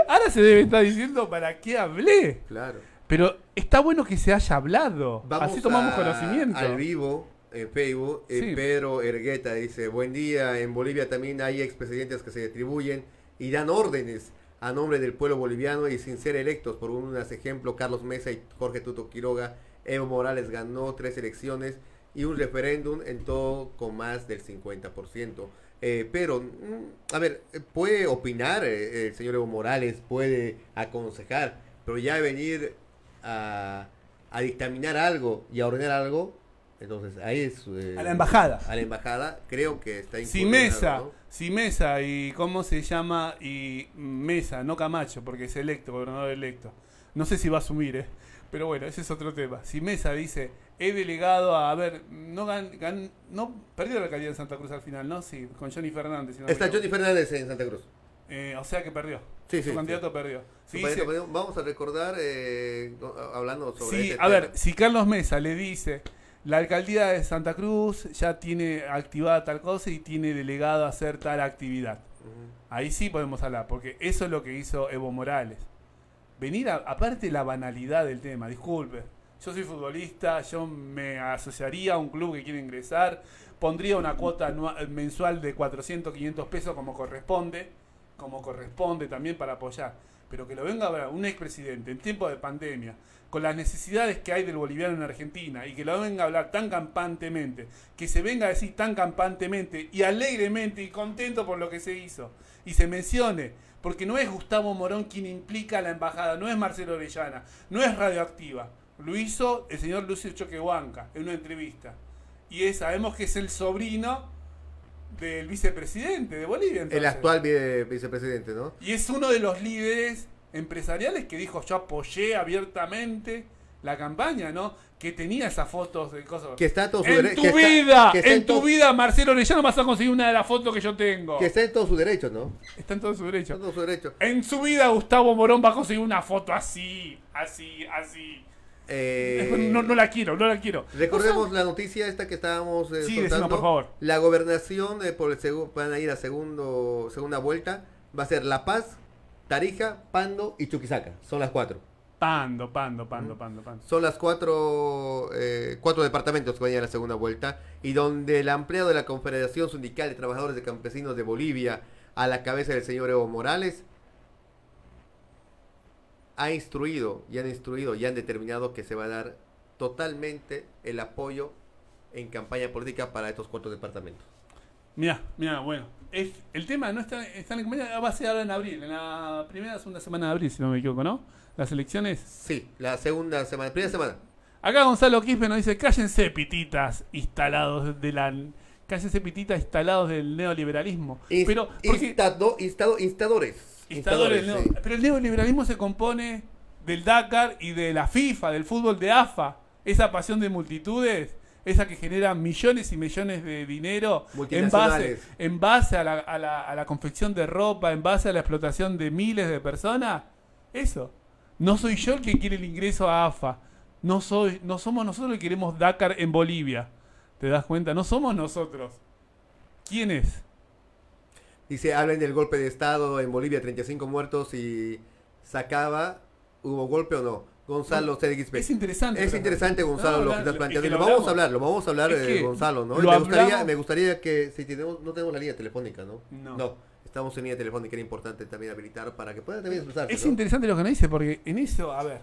Ahora se debe estar diciendo para qué hablé. Claro. Pero está bueno que se haya hablado. Vamos Así tomamos a- conocimiento. Al vivo, en Facebook, eh, Sí. Pedro Ergueta dice, buen día, en Bolivia también hay expresidentes que se atribuyen y dan órdenes a nombre del pueblo boliviano y sin ser electos. Por unos ejemplos, Carlos Mesa y Jorge Tuto Quiroga, Evo Morales ganó tres elecciones y un referéndum en todo con más del 50%. Eh, pero, mm, a ver, eh, puede opinar eh, el señor Evo Morales, puede aconsejar, pero ya venir a, a dictaminar algo y a ordenar algo, entonces ahí es... eh, A la embajada. A la embajada, creo que está Si Mesa, ¿no? si Mesa y cómo se llama y Mesa, no Camacho, porque es electo, gobernador electo. No sé si va a asumir, ¿eh? Pero bueno, ese es otro tema. Si Mesa dice, he delegado a, a ver, no gan, gan- no perdió la alcaldía de Santa Cruz al final, ¿no? Sí, con Johnny Fernández. si no me Está. Johnny Fernández en Santa Cruz. Eh, o sea que perdió. Sí, Su sí, candidato sí. perdió. Sí, se- Vamos a recordar, eh, hablando sobre Sí, este a tema. ver, si Carlos Mesa le dice, la alcaldía de Santa Cruz ya tiene activada tal cosa y tiene delegado a hacer tal actividad. Ahí sí podemos hablar, porque eso es lo que hizo Evo Morales. Venir, a- aparte la banalidad del tema, disculpe, yo soy futbolista, yo me asociaría a un club que quiere ingresar, pondría una cuota anua- mensual de 400, 500 pesos como corresponde, como corresponde también para apoyar. Pero que lo venga a hablar un expresidente en tiempo de pandemia, con las necesidades que hay del boliviano en Argentina, y que lo venga a hablar tan campantemente, que se venga a decir tan campantemente y alegremente y contento por lo que se hizo, y se mencione, porque no es Gustavo Morón quien implica a la embajada, no es Marcelo Orellana, no es radioactiva, lo hizo el señor Lucio Choquehuanca en una entrevista. Y es, sabemos que es el sobrino del vicepresidente de Bolivia. El entonces. actual vi- vicepresidente, ¿no? Y es uno de los líderes empresariales que dijo yo apoyé abiertamente la campaña, ¿no? Que tenía esas fotos de cosas. Que está en todo su en tu que está- vida, que está en tu vida, Marcelo Orellana vas a conseguir una de las fotos que yo tengo. Que está en todo su derecho, ¿no? Está en todo su Está derecho. en todo su derecho. En su vida Gustavo Morón va a conseguir una foto así, así, así. Eh, [laughs] No, no la quiero, no la quiero. Recordemos la noticia esta que estábamos eh, Sí, decima, por favor. La gobernación eh, por el segu- van a ir a segundo segunda vuelta. Va a ser La Paz, Tarija, Pando y Chuquisaca. Son las cuatro. Pando, pando, pando, pando, pando. Son las cuatro, eh, cuatro departamentos que van a ir a la segunda vuelta y donde el ampliado de la Confederación Sindical de Trabajadores de Campesinos de Bolivia a la cabeza del señor Evo Morales ha instruido y han instruido y han determinado que se va a dar totalmente el apoyo en campaña política para estos cuatro departamentos. Mira, mira, bueno. Es, el tema no está, está en campaña, va a ser ahora en abril, en la primera o segunda semana de abril, si no me equivoco, ¿no? Las elecciones. Sí, la segunda semana, primera semana. Acá Gonzalo Quispe nos dice, cállense pititas instalados de la... cállese pitita, instalados del neoliberalismo. Pero, porque, instado- instado- instadores. Instaladores, sí. Pero el neoliberalismo se compone del Dakar y de la FIFA, del fútbol de AFA. Esa pasión de multitudes, esa que genera millones y millones de dinero en base, en base a, la, a la- a la confección de ropa, en base a la explotación de miles de personas. Eso. No soy yo el que quiere el ingreso a AFA. No, soy, no somos nosotros los que queremos Dakar en Bolivia. ¿Te das cuenta? No somos nosotros. ¿Quién es? Dice, hablan del golpe de Estado en Bolivia, 35 muertos y sacaba, ¿hubo golpe o no? Gonzalo CDXP. Es interesante. Es interesante, Gonzalo, No, lo que estás planteando. que lo lo vamos a hablar, lo vamos a hablar, Es eh, Gonzalo, ¿no? Me gustaría, me gustaría que, si tenemos, no tenemos la línea telefónica, ¿no? No. estamos en línea telefónica, era importante también habilitar para que puedan también expresarse, Es ¿no? interesante lo que nos dice, porque en eso, a ver,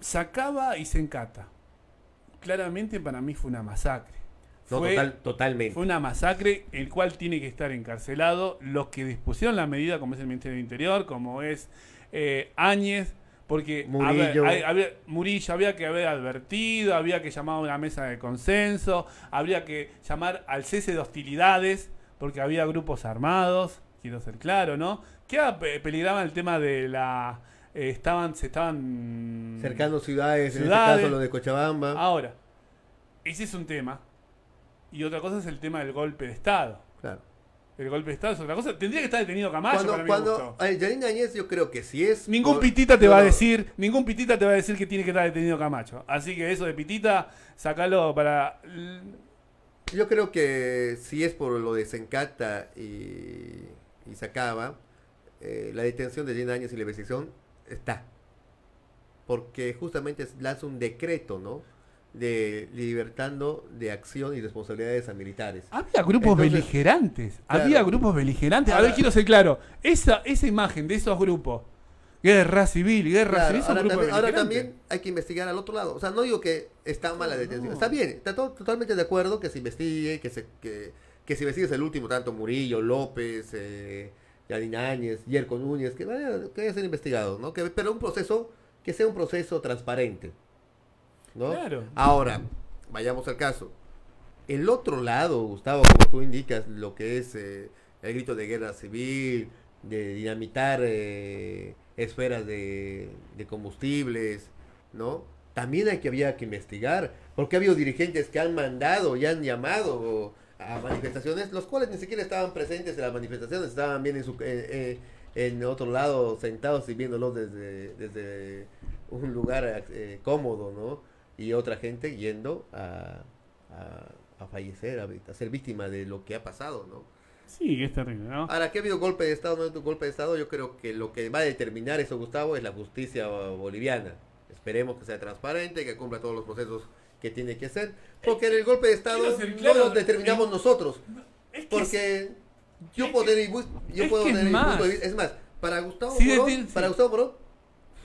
sacaba y se encata. Claramente para mí fue una masacre. No, fue, total, totalmente. fue una masacre el cual tiene que estar encarcelado los que dispusieron la medida, como es el Ministerio del Interior, como es eh, Áñez, porque Murillo. había, Murillo había que haber advertido, había que llamar a una mesa de consenso, habría que llamar al cese de hostilidades, porque había grupos armados, quiero ser claro, ¿no? Que ah, pe- peligraba el tema de la... eh, estaban, se estaban... Cercando ciudades, en este caso lo de Cochabamba. Ahora, ese es un tema. Y otra cosa es el tema del golpe de Estado. Claro. El golpe de Estado es otra cosa. Tendría que estar detenido Camacho Cuando, para mi cuando gusto. ay, Yanina Áñez yo creo que sí es... Ningún por- pitita te no, va a decir, ningún pitita te va a decir que tiene que estar detenido Camacho. Así que eso de pitita, sacalo para Yo creo que si es por lo de Sencata y, y Sacaba, eh, la detención de 10 años y la investigación está. Porque justamente es- lanza un decreto, ¿no? De libertando de acción y responsabilidades a militares. Había grupos Entonces, beligerantes. claro. Había grupos beligerantes. a ver, quiero ser claro. Esa, esa imagen de esos grupos. Guerra civil, guerra Claro, civil, ahora, también, ahora también hay que investigar al otro lado. O sea, no digo que está mal la detención. no. Está bien, está to- totalmente de acuerdo que se investigue, que se, que, que se investigue el último, tanto Murillo, López, eh, Yanina Áñez, Yerko Núñez, que vaya, que vaya a ser investigados, ¿no? Que, pero un proceso, que sea un proceso transparente. ¿No? Claro. Ahora, vayamos al caso. El otro lado, Gustavo, como tú indicas, lo que es eh, el grito de guerra civil, de dinamitar eh, esferas de, de combustibles, ¿no? También hay que había que investigar, porque ha habido dirigentes que han mandado y han llamado a manifestaciones, los cuales ni siquiera estaban presentes en las manifestaciones, estaban bien en su eh, eh, en otro lado sentados y viéndolos desde, desde un lugar eh, cómodo, ¿no? Y otra gente yendo a, a, a fallecer, a, a ser víctima de lo que ha pasado, ¿no? Sí, es terrible, ¿no? Ahora, que ha habido golpe de Estado, no ha habido golpe de Estado, yo creo que lo que va a determinar eso, Gustavo, es la justicia boliviana. Esperemos que sea transparente, que cumpla todos los procesos que tiene que ser, porque en el golpe de Estado ser no claro, lo determinamos nosotros, Es que porque yo es puedo que- tener, mi bu- yo es puedo que es tener de más. vista, es más, para Gustavo Sí, Morón, sí. para Gustavo Morón,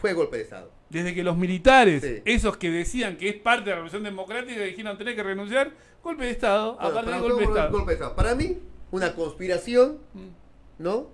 fue golpe de Estado. Desde que los militares, Sí. esos que decían que es parte de la revolución democrática, dijeron tener que renunciar, golpe de Estado, Bueno, aparte para de golpe de Estado. golpe de Estado. Para mí, una conspiración Mm. ¿no?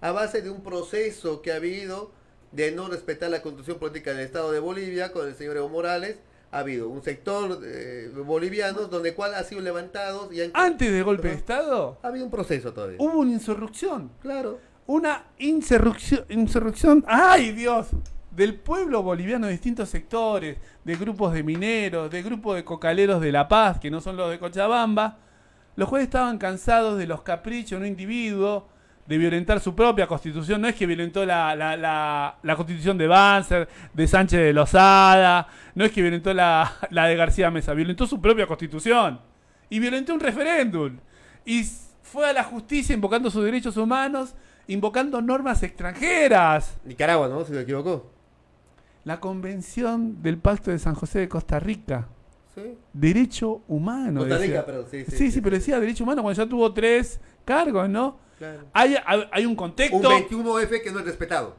A base de un proceso que ha habido de no respetar la constitución política del Estado de Bolivia con el señor Evo Morales. Ha habido un sector eh, boliviano donde cual ha sido levantado y han- Antes del golpe de. Estado, ha habido un proceso todavía. hubo una insurrección. Claro. Una insurrección, insurrección, ¡ay Dios! Del pueblo boliviano de distintos sectores, de grupos de mineros, de grupos de cocaleros de La Paz, que no son los de Cochabamba, los cuales estaban cansados de los caprichos de un individuo, de violentar su propia constitución. No es que violentó la, la, la, la constitución de Banzer, de Sánchez de Lozada, no es que violentó la, la de García Mesa, violentó su propia constitución. Y violentó un referéndum. Y fue a la justicia invocando sus derechos humanos, invocando normas extranjeras. Nicaragua, ¿no? Si me equivoco. La convención del Pacto de San José de Costa Rica. Sí. Derecho humano. Costa Rica, decía. perdón. Sí, sí. Sí, sí, pero decía derecho humano cuando ya tuvo tres cargos, ¿no? Claro. Hay, hay- hay un contexto. Un 21F que no es respetado.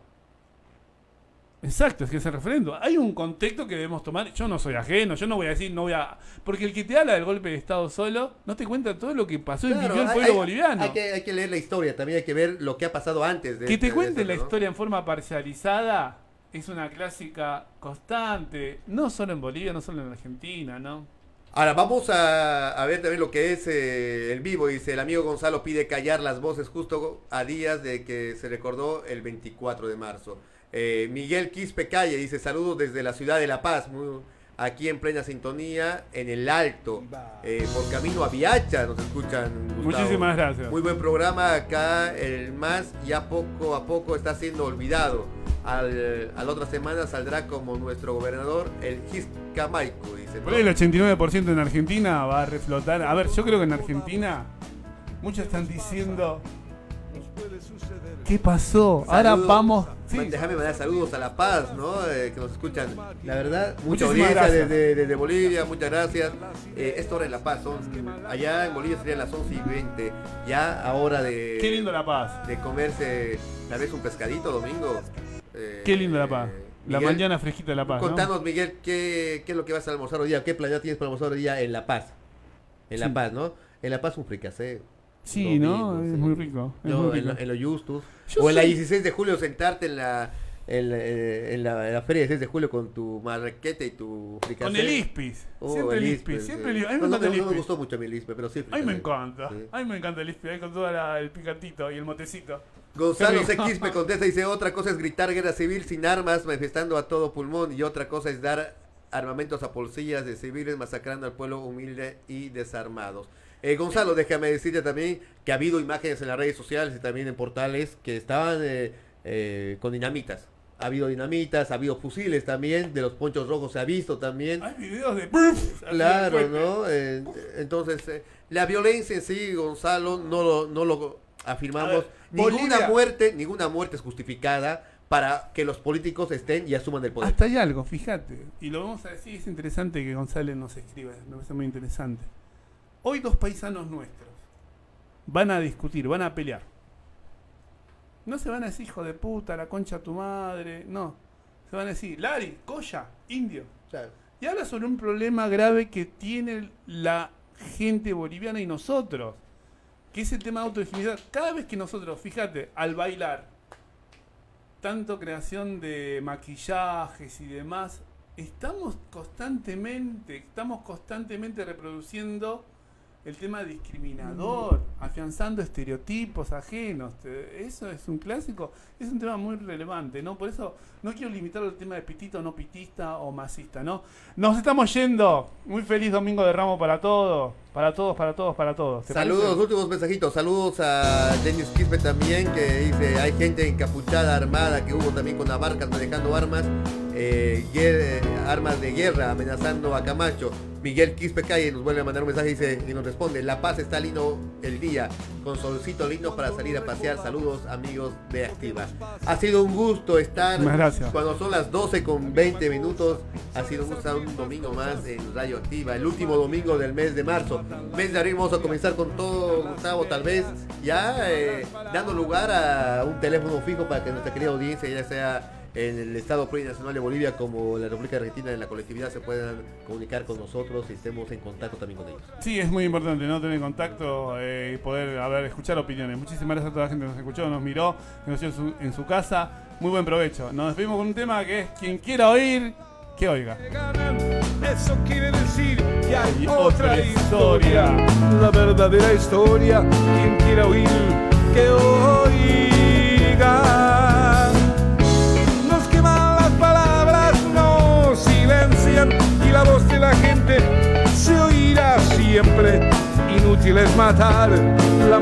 Exacto, es que es el referéndum. Hay un contexto que debemos tomar. Yo no soy ajeno, yo no voy a decir, no voy a. Porque el que te habla del golpe de Estado solo, no te cuenta todo lo que pasó y vivió el pueblo hay- boliviano. Hay que, hay que leer la historia, también hay que ver lo que ha pasado antes. De Que este- te de cuente esto, la ¿no? historia en forma parcializada es una clásica constante, no solo en Bolivia, no solo en Argentina, ¿no? Ahora vamos a, a ver también lo que es eh, el vivo. Dice, el amigo Gonzalo pide callar las voces justo a días de que se recordó el 24 de marzo. Eh, Miguel Quispe Calle dice, saludos desde la ciudad de La Paz, muy- aquí en plena sintonía, en el Alto, eh, por camino a Viacha, nos escuchan. Gustavo. Muchísimas gracias. Muy buen programa acá, el más ya poco a poco está siendo olvidado. Al, a la otra semana saldrá como nuestro gobernador el Giscamaico, dice. ¿no? Por ahí el 89% en Argentina va a reflotar. A ver, yo creo que en Argentina muchos están diciendo ¿Qué pasó? Ahora vamos. Sí, Déjame mandar saludos a La Paz, ¿no? Eh, que nos escuchan. La verdad, mucha audiencia gracias. desde, desde Bolivia, muchas gracias. Eh, esta hora en La Paz, son, allá en Bolivia serían las 11 y 20. Ya ahora de, qué lindo La Paz. de comerse tal vez un pescadito domingo. Eh, Qué lindo La Paz. eh, La mañana fresquita de La Paz. ¿no? Contanos, Miguel, ¿qué, ¿qué es lo que vas a almorzar hoy día? ¿Qué planeta tienes para almorzar hoy día en La Paz? En La Sí. Paz, ¿no? En La Paz un fricasé. Sí, ¿no? Es sí. muy rico. es Yo, muy en, rico. lo- en los Justus. Yo o en la soy- 16 de julio sentarte en la, en, la- eh, en la, en la feria de 16 de julio con tu marraqueta y tu fricasé. Con el Ispis. Oh, siempre el Ispis. Ispes, Siempre sí. el Ispis. A mí no, me no, el no, no me Ispis. gustó mucho a mí el Ispes, pero sí. A mí me encanta. Sí. A mí me encanta el Ispis. Ahí con todo el picantito y el motecito. Gonzalo. Sequis me [laughs] contesta, dice, otra cosa es gritar guerra civil sin armas, manifestando a todo pulmón, y otra cosa es dar armamentos a policías de civiles, masacrando al pueblo humilde y desarmados. Eh, Gonzalo, déjame decirte también que ha habido imágenes en las redes sociales y también en portales que estaban eh, eh, con dinamitas. Ha habido dinamitas, ha habido fusiles también, de los ponchos rojos se ha visto también. Hay videos de. Claro. ¿no? Eh, entonces, eh, la violencia en sí, Gonzalo, no lo, no lo afirmamos. Ver, ninguna muerte, ninguna muerte es justificada para que los políticos estén y asuman el poder. Hasta hay algo, fíjate. Y lo vamos a decir, es interesante que González nos escriba, me parece muy interesante. Hoy dos paisanos nuestros van a discutir, van a pelear. No se van a decir hijo de puta, la concha tu madre, no. Se van a decir, Lari, Coya, indio. Claro. Y habla sobre un problema grave que tiene la gente boliviana y nosotros, que es el tema de autodefinidad. Cada vez que nosotros, fíjate, al bailar, tanto creación de maquillajes y demás, estamos constantemente, estamos constantemente reproduciendo el tema discriminador, afianzando estereotipos ajenos. Te- Eso es un clásico, es un tema muy relevante, ¿no? Por eso no quiero limitarlo al tema de pitito, no pitista o masista, ¿no? Nos estamos yendo. Muy feliz domingo de Ramo para todos, para todos, para todos, para todos. ¿Te Saludos, parece? últimos mensajitos. Saludos a Denis Quispe también, que dice, hay gente encapuchada, armada, que hubo también con Abarcas manejando armas, eh, eh, armas de guerra, amenazando a Camacho. Miguel Quispe Calle nos vuelve a mandar un mensaje y nos responde, La Paz está lindo el día, con solcito lindo para salir a pasear. Saludos amigos de Activa. Ha sido un gusto estar cuando son las 12 con 20 minutos. Ha sido un gusto estar un domingo más en Radio Activa, el último domingo del mes de marzo. Mes de abril vamos a comenzar con todo, Gustavo, tal vez ya eh, dando lugar a un teléfono fijo para que nuestra querida audiencia, ya sea en el Estado Plurinacional de Bolivia como la República Argentina, en la colectividad, se puedan comunicar con nosotros y estemos en contacto también con ellos. Sí, es muy importante, ¿no? Tener contacto eh, y poder, ver, escuchar opiniones. Muchísimas gracias a toda la gente que nos escuchó, nos miró, que nos vio en su, en su casa. Muy buen provecho. Nos despedimos con un tema que es quien quiera oír, que oiga. Eso quiere decir que hay otra otra historia. historia. La verdadera historia. Quien quiera oír, que oiga. La voz de la gente se oirá siempre. Inútil es matar la